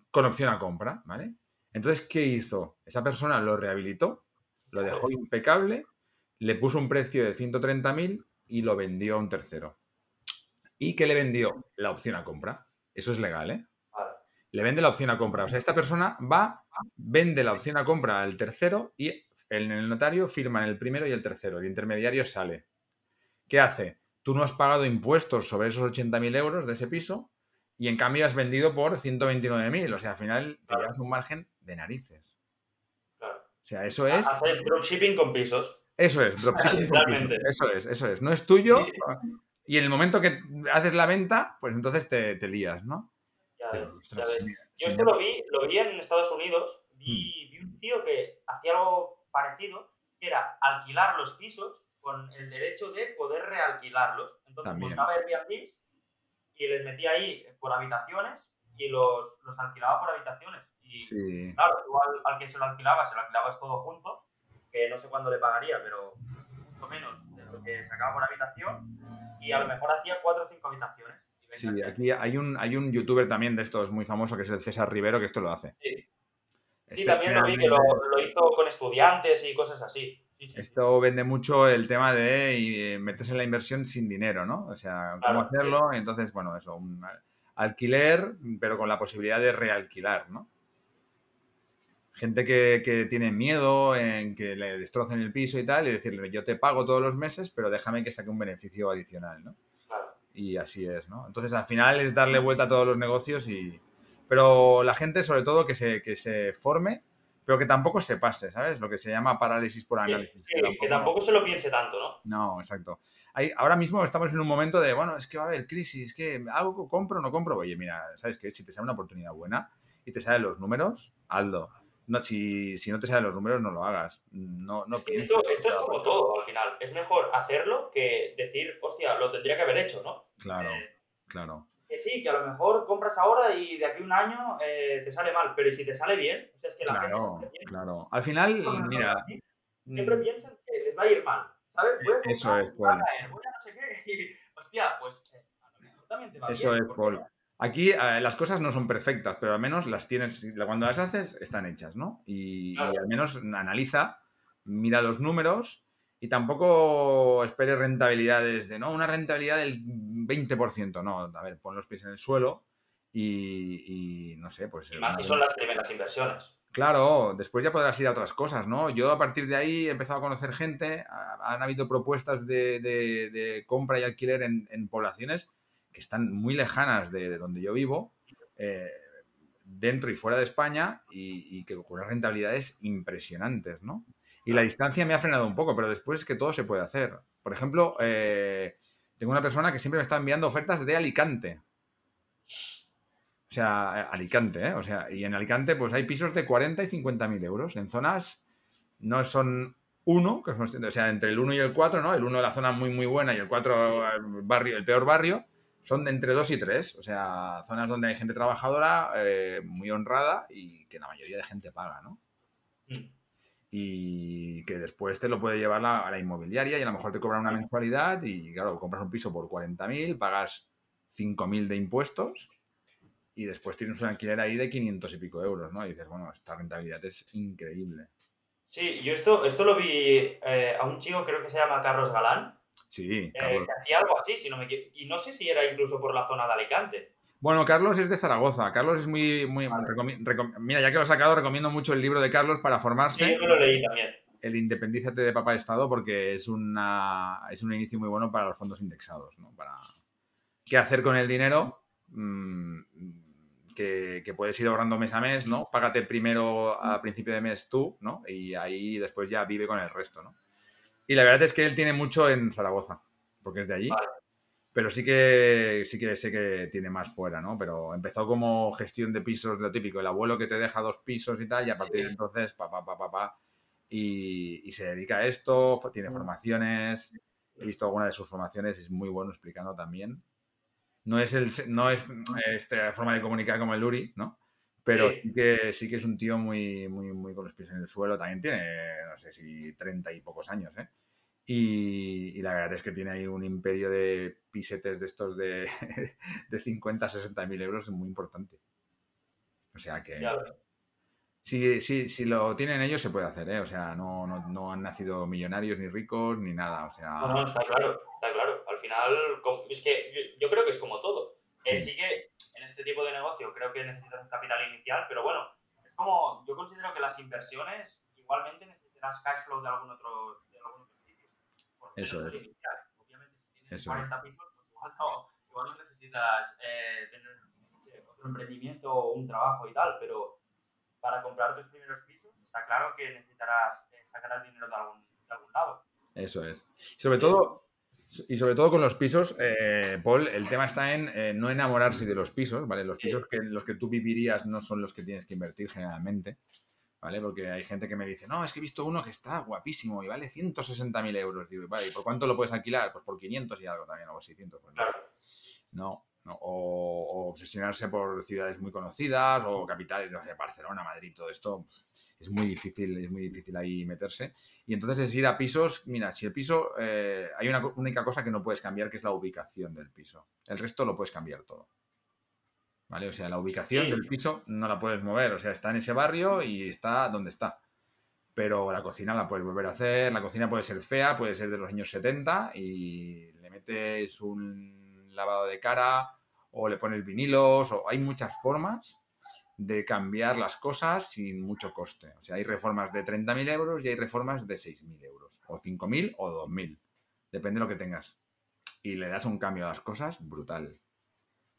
con opción a compra, ¿vale? Entonces, ¿qué hizo? Esa persona lo rehabilitó, lo dejó impecable, le puso un precio de 130.000 y lo vendió a un tercero. ¿Y qué le vendió? La opción a compra. Eso es legal, ¿eh? Le vende la opción a compra. O sea, esta persona va, vende la opción a compra al tercero y en el notario firman el primero y el tercero. El intermediario sale. ¿Qué hace? Tú no has pagado impuestos sobre esos 80.000 euros de ese piso y en cambio has vendido por 129.000. O sea, al final te llevas un margen de narices. Claro. O sea, eso es... Haces dropshipping con pisos. Eso es, dropshipping con pisos. Eso es, eso es. No es tuyo y en el momento que haces la venta, pues entonces te, te lías, ¿no? Yo esto lo vi, lo vi en Estados Unidos, vi, mm. un tío que hacía algo parecido, que era alquilar los pisos con el derecho de poder realquilarlos. Entonces montaba Airbnb y les metía ahí por habitaciones y los, los alquilaba por habitaciones. Y claro, al, que se lo alquilaba, se lo alquilabas todo junto, que no sé cuándo le pagaría, pero mucho menos de porque sacaba por habitación y a lo mejor hacía cuatro o cinco habitaciones. Sí, aquí hay un, hay un youtuber también de estos muy famoso que es el César Rivero que esto lo hace. Sí, sí este también lo vi que lo, lo, hizo con estudiantes y cosas así. Esto vende mucho el tema de meterse en la inversión sin dinero, ¿no? O sea, cómo hacerlo. Entonces, bueno, eso, un alquiler, pero con la posibilidad de realquilar, ¿no? Gente que, tiene miedo en que le destrocen el piso y tal, y decirle, yo te pago todos los meses, pero déjame que saque un beneficio adicional, ¿no? Y así es, ¿no? Entonces, al final es darle vuelta a todos los negocios y... Pero la gente, sobre todo, que se, que se forme, pero que tampoco se pase, ¿sabes? Lo que se llama parálisis por análisis. que, tampoco, se lo piense tanto, ¿no? No, exacto. ahora mismo estamos en un momento de, bueno, es que va a haber crisis, que algo compro no compro. Oye, mira, ¿sabes qué? Si te sale una oportunidad buena y te salen los números, hazlo no, si, no te salen los números, no lo hagas. No, no esto, esto es como todo al final. Es mejor hacerlo que decir, hostia, lo tendría que haber hecho, ¿no? Claro, eh, claro. Que sí, que a lo mejor compras ahora y de aquí a un año eh, te sale mal, pero si te sale bien? O sea, es que la claro, claro. Al final, mira. Siempre mm. piensan que les va a ir mal, ¿sabes? Eso es, Paul. no sé qué, y, hostia, pues eh, a lo mejor también te va Eso es, Paul. Aquí eh, las cosas no son perfectas, pero al menos las tienes, cuando las haces, están hechas, ¿no? Y, al menos analiza, mira los números y tampoco espere rentabilidades de, no, una rentabilidad del 20%, no, a ver, pon los pies en el suelo y, no sé, pues... Y más si son las primeras inversiones. Claro, después ya podrás ir a otras cosas, ¿no? Yo a partir de ahí he empezado a conocer gente, han habido propuestas de, compra y alquiler en poblaciones que están muy lejanas de, donde yo vivo, eh, dentro y fuera de España, y, que con unas rentabilidades impresionantes, ¿no? Y la distancia me ha frenado un poco, pero después es que todo se puede hacer. Por ejemplo, eh, tengo una persona que siempre me está enviando ofertas de Alicante. O sea, Alicante, ¿eh? O sea, y en Alicante pues hay pisos de 40 y 50 mil euros. En zonas no son uno, que o sea, entre el 1 y el 4, ¿no? El 1 la zona muy, muy buena y el 4 el, barrio, el peor barrio son de entre 2 y 3, o sea, zonas donde hay gente trabajadora, eh, muy honrada y que la mayoría de gente paga, ¿no? Mm. Y que después te lo puede llevar a la inmobiliaria y a lo mejor te cobran una mensualidad y, claro, compras un piso por 40.000, pagas 5.000 de impuestos y después tienes un alquiler ahí de 500 y pico euros, ¿no? Y dices, bueno, esta rentabilidad es increíble. Sí, yo esto, esto lo vi eh, a un chico, creo que se llama Carlos Galán, Sí, eh, hacía algo así, si no me Y no sé si era incluso por la zona de Alicante. Bueno, Carlos es de Zaragoza. Carlos es muy. muy Mira, ya que lo he sacado, recomiendo mucho el libro de Carlos para formarse. Sí, yo lo leí también. El Independízate de Papá de Estado, porque es, una, es un inicio muy bueno para los fondos indexados. ¿no? Para qué hacer con el dinero mm, que, que, puedes ir ahorrando mes a mes, ¿no? Págate primero a principio de mes tú, ¿no? Y ahí después ya vive con el resto, ¿no? Y la verdad es que él tiene mucho en Zaragoza, porque es de allí. Pero sí que, sí que sé que tiene más fuera, ¿no? Pero empezó como gestión de pisos, lo típico, el abuelo que te deja dos pisos y tal, y a partir de entonces, papá, papá, papá, y, y, se dedica a esto, tiene mm. formaciones, he visto alguna de sus formaciones, es muy bueno explicando también. No es, el, no es esta forma de comunicar como el Uri, ¿no? Pero sí. que, sí que es un tío muy, muy, muy con los pies en el suelo. También tiene, no sé si treinta y pocos años, ¿eh? Y, la verdad es que tiene ahí un imperio de pisetes de estos de, de 50, 60 mil euros muy importante. O sea que... Si, si, si, lo tienen ellos se puede hacer, ¿eh? O sea, no, no, no, han nacido millonarios ni ricos ni nada, o sea... No, no, está claro, está claro. Al final, es que yo, creo que es como todo. Sí. sí que en este tipo de negocio creo que necesitas un capital inicial, pero bueno, es como, yo considero que las inversiones igualmente necesitarás cash flow de algún otro, de algún otro sitio. Eso es. Inicial. Obviamente, si tienes Eso 40 pisos, pues igual no, igual no necesitas eh, tener no sé, otro emprendimiento o un trabajo y tal, pero para comprar tus primeros pisos está claro que necesitarás eh, sacar el dinero de algún, de algún lado. Eso es. Sobre todo, y sobre todo con los pisos, eh, Paul, el tema está en eh, no enamorarse de los pisos, ¿vale? Los pisos que los que tú vivirías no son los que tienes que invertir generalmente, ¿vale? Porque hay gente que me dice, no, es que he visto uno que está guapísimo y vale 160.000 euros. Digo, vale, ¿y por cuánto lo puedes alquilar? Pues por 500 y algo también, o 600. Pues no, no. O, obsesionarse por ciudades muy conocidas o capitales, no sé, Barcelona, Madrid, todo esto es muy difícil, es muy difícil ahí meterse. Y entonces es ir a pisos, mira, si el piso, eh, hay una única cosa que no puedes cambiar, que es la ubicación del piso. El resto lo puedes cambiar todo. ¿Vale? O sea, la ubicación del piso no la puedes mover, o sea, está en ese barrio y está donde está. Pero la cocina la puedes volver a hacer, la cocina puede ser fea, puede ser de los años 70 y le metes un lavado de cara o le pones vinilos, o hay muchas formas de cambiar las cosas sin mucho coste. O sea, hay reformas de 30.000 euros y hay reformas de 6.000 euros, o 5.000 o 2.000, depende de lo que tengas. Y le das un cambio a las cosas brutal.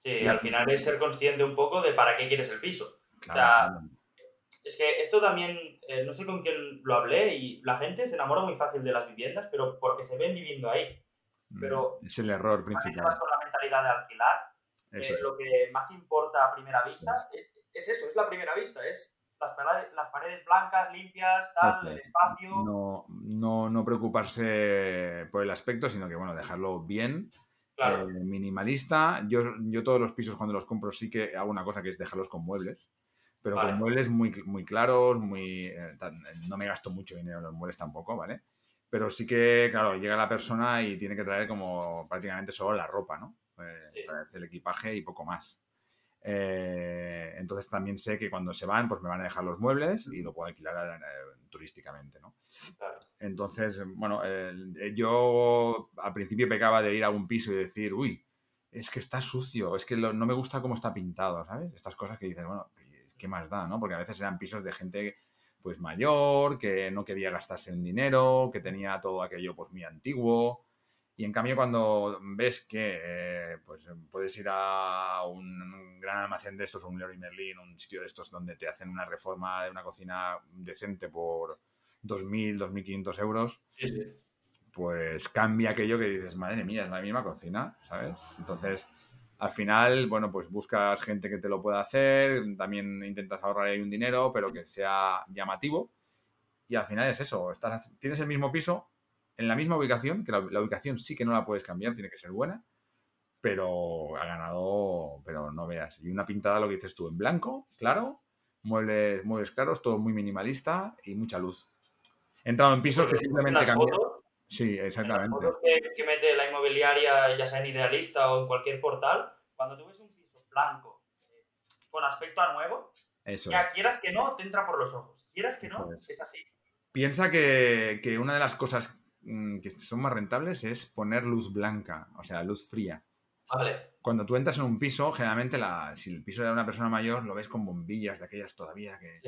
Sí, y al final es ser consciente un poco de para qué quieres el piso. o sea, es que esto también, eh, no sé con quién lo hablé, y la gente se enamora muy fácil de las viviendas, pero porque se ven viviendo ahí. Mm, pero es el error principal. Vas con la mentalidad de alquilar, eh, lo que más importa a primera vista es eso, es la primera vista, es las paredes, las paredes blancas, limpias, tal, el espacio. No, no, no, preocuparse por el aspecto, sino que, bueno, dejarlo bien. Eh, minimalista. Yo, yo todos los pisos cuando los compro sí que hago una cosa que es dejarlos con muebles. Pero con muebles muy, muy claros, muy. Eh, no me gasto mucho dinero en los muebles tampoco, ¿vale? Pero sí que, claro, llega la persona y tiene que traer como prácticamente solo la ropa, ¿no? Eh, el equipaje y poco más. Eh, entonces también sé que cuando se van, pues me van a dejar los muebles y lo puedo alquilar eh, turísticamente, ¿no? Entonces, bueno, yo al principio pecaba de ir a un piso y decir, uy, es que está sucio, es que no me gusta cómo está pintado, ¿sabes? Estas cosas que dices, bueno, ¿qué más da, no? Porque a veces eran pisos de gente pues mayor, que no quería gastarse el dinero, que tenía todo aquello pues muy antiguo. Y en cambio, cuando ves que eh, pues, puedes ir a un, gran almacén de estos, un Leroy Merlin, un sitio de estos donde te hacen una reforma de una cocina decente por 2.000, 2.500 euros, pues cambia aquello que dices, madre mía, es la misma cocina, ¿sabes? Entonces, al final, bueno, pues buscas gente que te lo pueda hacer, también intentas ahorrar ahí un dinero, pero que sea llamativo. Y al final es eso, estás, tienes el mismo piso, en la misma ubicación, que la, ubicación sí que no la puedes cambiar, tiene que ser buena, pero ha ganado, pero no veas. Y una pintada, lo que dices tú, en blanco, claro, muebles, muebles claros, todo muy minimalista y mucha luz. He entrado en pisos que simplemente cambian. Sí, exactamente. Las que, mete la inmobiliaria, ya sea en Idealista o en cualquier portal, cuando tú ves un piso blanco eh, con aspecto a nuevo, Eso ya quieras que no, te entra por los ojos. Quieras que no, es. así. Piensa que, que, una de las cosas que son más rentables es poner luz blanca, o sea, luz fría. Vale. Cuando tú entras en un piso, generalmente la, si el piso era de una persona mayor, lo ves con bombillas de aquellas todavía que,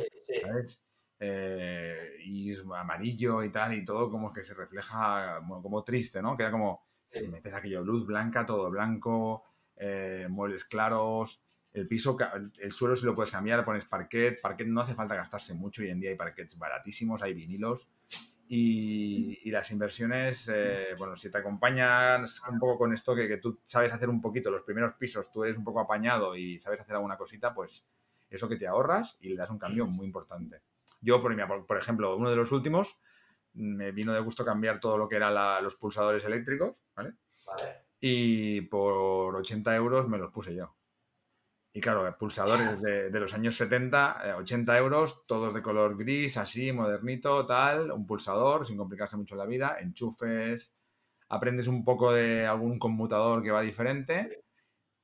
¿sabes? Eh, y amarillo y tal, y todo como que se refleja como, triste, ¿no? Queda como, si metes aquello, luz blanca, todo blanco, eh, muebles claros, el piso, el suelo si lo puedes cambiar, pones parquet, parquet no hace falta gastarse mucho, hoy en día hay parquets baratísimos, hay vinilos, y, las inversiones, eh, bueno, si te acompañas un poco con esto, que, que, tú sabes hacer un poquito los primeros pisos, tú eres un poco apañado y sabes hacer alguna cosita, pues eso que te ahorras y le das un cambio muy importante. Yo, por, por ejemplo, uno de los últimos, me vino de gusto cambiar todo lo que eran los pulsadores eléctricos, ¿vale? Vale. Y por 80 euros me los puse yo. Y claro, pulsadores de, los años 70, 80 eh, euros, todos de color gris, así, modernito, tal, un pulsador, sin complicarse mucho la vida, enchufes, aprendes un poco de algún conmutador que va diferente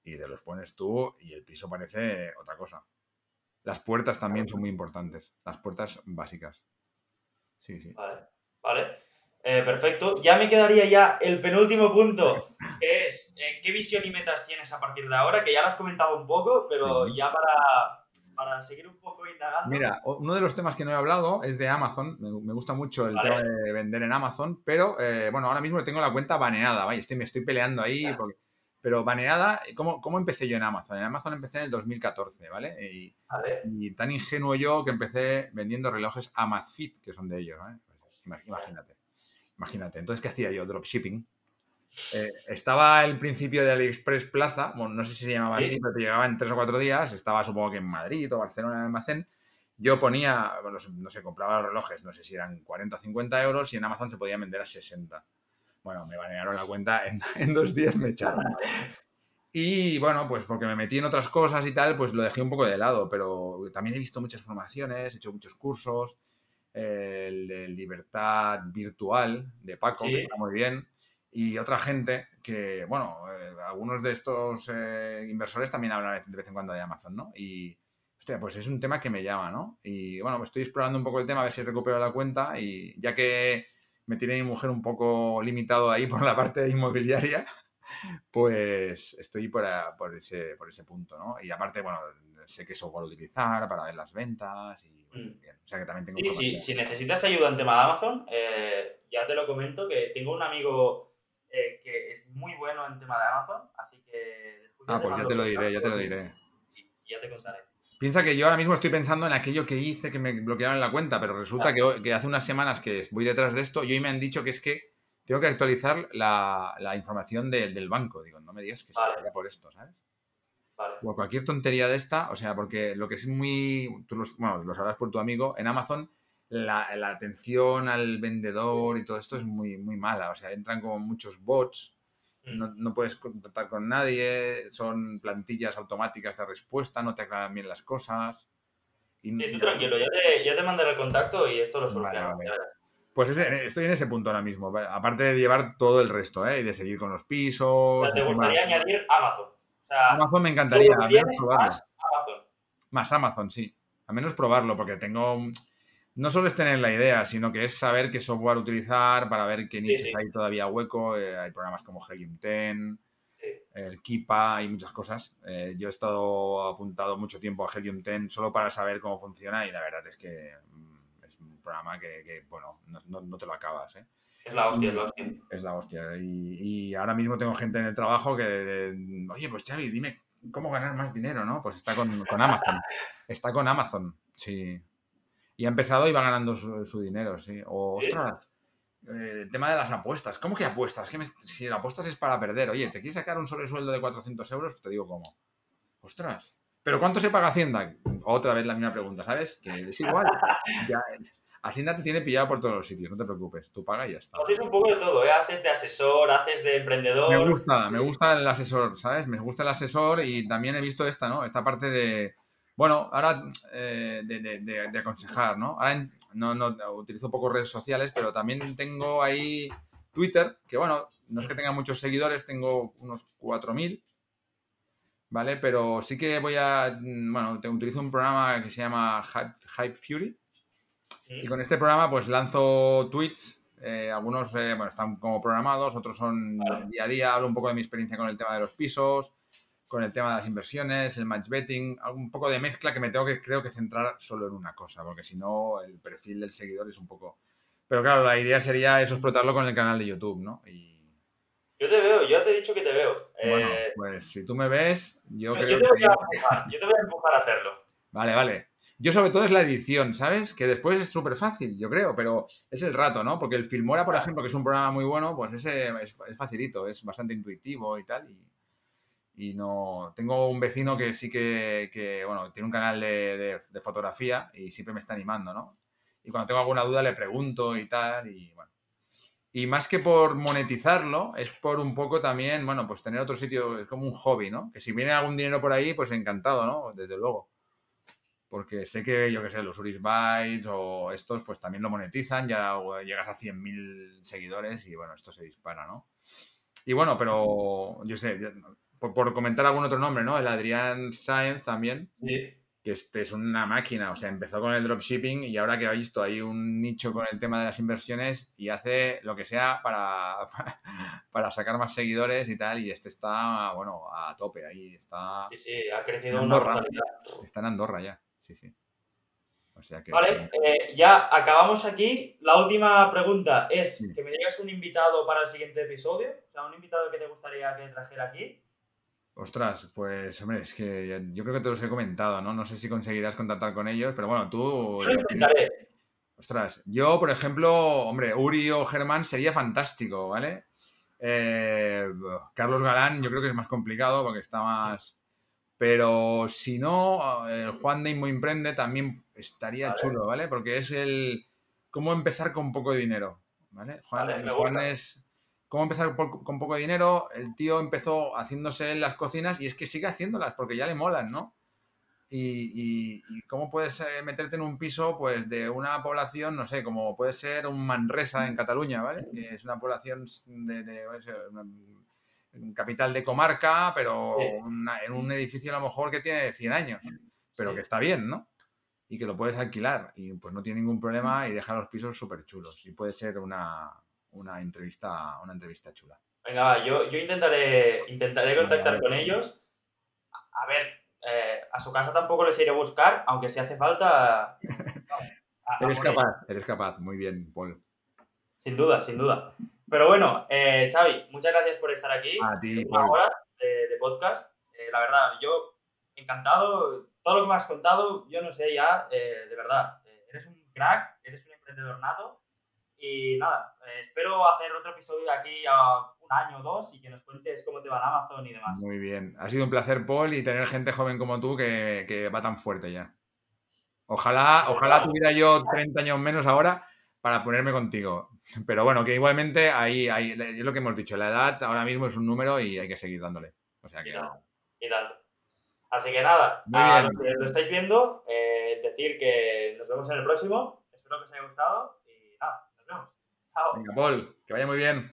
y te los pones tú y el piso parece otra cosa. Las puertas también son muy importantes, las puertas básicas. Sí, sí. Vale, vale. Eh, perfecto. Ya me quedaría ya el penúltimo punto, que es eh, qué visión y metas tienes a partir de ahora, que ya lo has comentado un poco, pero ya para, para seguir un poco indagando. Mira, uno de los temas que no he hablado es de Amazon. Me, gusta mucho el tema de vender en Amazon, pero eh, bueno, ahora mismo tengo la cuenta baneada, vaya, estoy, me estoy peleando ahí. pero baneada, ¿cómo, ¿cómo, empecé yo en Amazon? En Amazon empecé en el 2014, ¿vale? Y, y tan ingenuo yo que empecé vendiendo relojes Amazfit, que son de ellos, ¿vale? Pues imagínate. Imagínate. Entonces, ¿qué hacía yo? Dropshipping. Eh, estaba el principio de AliExpress Plaza, bueno, no sé si se llamaba así, pero te llegaba en tres o cuatro días. Estaba supongo que en Madrid o Barcelona en el almacén. Yo ponía, bueno, no sé, compraba los relojes, no sé si eran 40 o 50 euros y en Amazon se podía vender a 60. Bueno, me banearon la cuenta, en, dos días me echaron. Y bueno, pues porque me metí en otras cosas y tal, pues lo dejé un poco de lado, pero también he visto muchas formaciones, he hecho muchos cursos, el de libertad virtual de Paco, que está muy bien, y otra gente que, bueno, eh, algunos de estos eh, inversores también hablan de vez en cuando de Amazon, ¿no? Y, hostia, pues es un tema que me llama, ¿no? Y bueno, estoy explorando un poco el tema, a ver si recupero la cuenta y ya que me tiene mi mujer un poco limitado ahí por la parte inmobiliaria, pues estoy por, por, ese, por ese punto, ¿no? Y aparte, bueno, sé que software utilizar para ver las ventas y. bien, o sea que también tengo... Sí, sí, si necesitas ayuda en tema de Amazon, eh, ya te lo comento que tengo un amigo eh, que es muy bueno en tema de Amazon, así que después Ah, pues ya te lo diré, ya te lo diré. Y ya te contaré. Piensa que yo ahora mismo estoy pensando en aquello que hice que me bloquearon la cuenta, pero resulta que, hace unas semanas que voy detrás de esto y hoy me han dicho que es que tengo que actualizar la, información del banco. Digo, no me digas que vale. por esto, ¿sabes? Vale. O cualquier tontería de esta, o sea, porque lo que es muy. Tú bueno, lo sabrás por tu amigo, en Amazon la, atención al vendedor y todo esto es muy, muy mala. O sea, entran como muchos bots, mm. no, puedes contactar con nadie, son plantillas automáticas de respuesta, no te aclaran bien las cosas. Y sí, tú tranquilo, ya te, ya te mandaré el contacto y esto lo solucionamos. Pues estoy en ese punto ahora mismo, aparte de llevar todo el resto, ¿eh? Y de seguir con los pisos. ¿Te gustaría añadir Amazon? Amazon me encantaría, Más Amazon. Más Amazon, sí. A menos probarlo, porque tengo no solo es tener la idea, sino que es saber qué software utilizar para ver qué nichos hay todavía hueco. Eh, hay programas como Helium 10, el Kipa, hay muchas cosas. Eh, yo he estado apuntado mucho tiempo a Helium 10 solo para saber cómo funciona y la verdad es que mm, es un programa que, bueno, no, te lo acabas. ¿eh? Es la hostia, es la hostia. Es la hostia. Y, ahora mismo tengo gente en el trabajo que, oye, pues Xavi, dime cómo ganar más dinero, ¿no? Pues está con, con Amazon. está con Amazon, sí. Y ha empezado y va ganando su, dinero, sí. O, ostras, eh, el tema de las apuestas. ¿Cómo que apuestas? si las apuestas es para perder. Oye, ¿te quieres sacar un solo sueldo de 400 euros? Te digo cómo. Ostras. ¿Pero cuánto se paga Hacienda? Otra vez la misma pregunta, ¿sabes? Que es igual. Hacienda te tiene pillado por todos los sitios, no te preocupes. Tú paga y ya está. Haces un poco de todo, ¿eh? Haces de asesor, haces de emprendedor. Me gusta, me gusta el asesor, ¿sabes? Me gusta el asesor y también he visto esta, ¿no? Esta parte de bueno, ahora eh, de, aconsejar, ¿no? Ahora no, no, utilizo poco redes sociales, pero también tengo ahí Twitter, que bueno, no es que tenga muchos seguidores, tengo unos 4.000, ¿vale? Pero sí que voy a, bueno, te utilizo un programa que se llama Hype, Fury. Y con este programa pues lanzo tweets, eh, algunos eh, bueno, están como programados, otros son día a día, hablo un poco de mi experiencia con el tema de los pisos, con el tema de las inversiones, el match betting, un poco de mezcla que me tengo que, creo que centrar solo en una cosa, porque si no, el perfil del seguidor es un poco... Pero claro, la idea sería eso, explotarlo con el canal de YouTube, ¿no? Y... Yo te veo, yo te he dicho que te veo. Bueno, eh, pues si tú me ves, yo creo yo te voy A empujar, yo te voy a empujar a hacerlo. Vale, vale. Yo sobre todo es la edición, ¿sabes? Que después es súper fácil, yo creo, pero es el rato, ¿no? Porque el Filmora, por ejemplo, que es un programa muy bueno, pues ese es, es facilito, es bastante intuitivo y tal, y y no tengo un vecino que sí que, bueno, tiene un canal de, fotografía y siempre me está animando, ¿no? Y cuando tengo alguna duda le pregunto y tal, y bueno. Y más que por monetizarlo, es por un poco también, bueno, pues tener otro sitio, es como un hobby, ¿no? Que si viene algún dinero por ahí, pues encantado, ¿no? Desde luego. Porque sé que, yo qué sé, los Uris Bytes o estos, pues también lo monetizan, ya llegas a 100.000 seguidores y bueno, esto se dispara, ¿no? Y bueno, pero yo sé, por, comentar algún otro nombre, ¿no? El Adrián Sáenz también. Sí. Que este es una máquina, o sea, empezó con el dropshipping y ahora que ha visto hay un nicho con el tema de las inversiones y hace lo que sea para, para sacar más seguidores y tal. Y este está, bueno, a tope ahí. Está. Sí, sí, ha crecido una Está en Andorra ya, sí, sí. O sea que, vale, eh, ya acabamos aquí. La última pregunta es que me digas un invitado para el siguiente episodio. O sea, un invitado que te gustaría que trajera aquí. Ostras, pues hombre, es que yo creo que te los he comentado, ¿no? No sé si conseguirás contactar con ellos, pero bueno, tú... Yo intentaré. Ostras, yo, por ejemplo, hombre, Uri o Germán sería fantástico, ¿vale? Eh, Carlos Galán yo creo que es más complicado porque está más... Pero si no, el Juan de Inmo Imprende también estaría chulo, ¿vale? Porque es el... cómo empezar con poco dinero, ¿vale? Juan, Juan es cómo empezar con poco dinero. El tío empezó haciéndose en las cocinas y es que sigue haciéndolas porque ya le molan, ¿no? Y, cómo puedes eh, meterte en un piso pues de una población, no sé, como puede ser un Manresa en Cataluña, ¿vale? Que es una población de, capital de comarca, pero en un edificio a lo mejor que tiene 100 años, pero que está bien, ¿no? Y que lo puedes alquilar y pues no tiene ningún problema y deja los pisos súper chulos. Y puede ser una, una entrevista, una entrevista chula. Venga, va, yo, yo intentaré, intentaré contactar con ellos. A ver, eh, a su casa tampoco les iré a buscar, aunque si hace falta. eres capaz, eres capaz, muy bien, Paul. Sin duda, sin duda. Pero bueno, eh, Xavi, muchas gracias por estar aquí. A ti, Una hora de, podcast. Eh, la verdad, yo encantado. Todo lo que me has contado, yo no sé ya, eh, de verdad. eres un crack, eres un emprendedor nato y nada, eh, espero hacer otro episodio de aquí a un año o dos y que nos cuentes cómo te va en Amazon y demás. Muy bien. Ha sido un placer, Paul, y tener gente joven como tú que, va tan fuerte ya. Ojalá, ojalá tuviera yo 30 años menos ahora para ponerme contigo. Pero bueno, que igualmente ahí, ahí es lo que hemos dicho, la edad ahora mismo es un número y hay que seguir dándole. O sea que... Y tanto. Así que nada, a los que lo estáis viendo, eh, decir que nos vemos en el próximo. Espero que os haya gustado Venga, Paul, que vaya muy bien.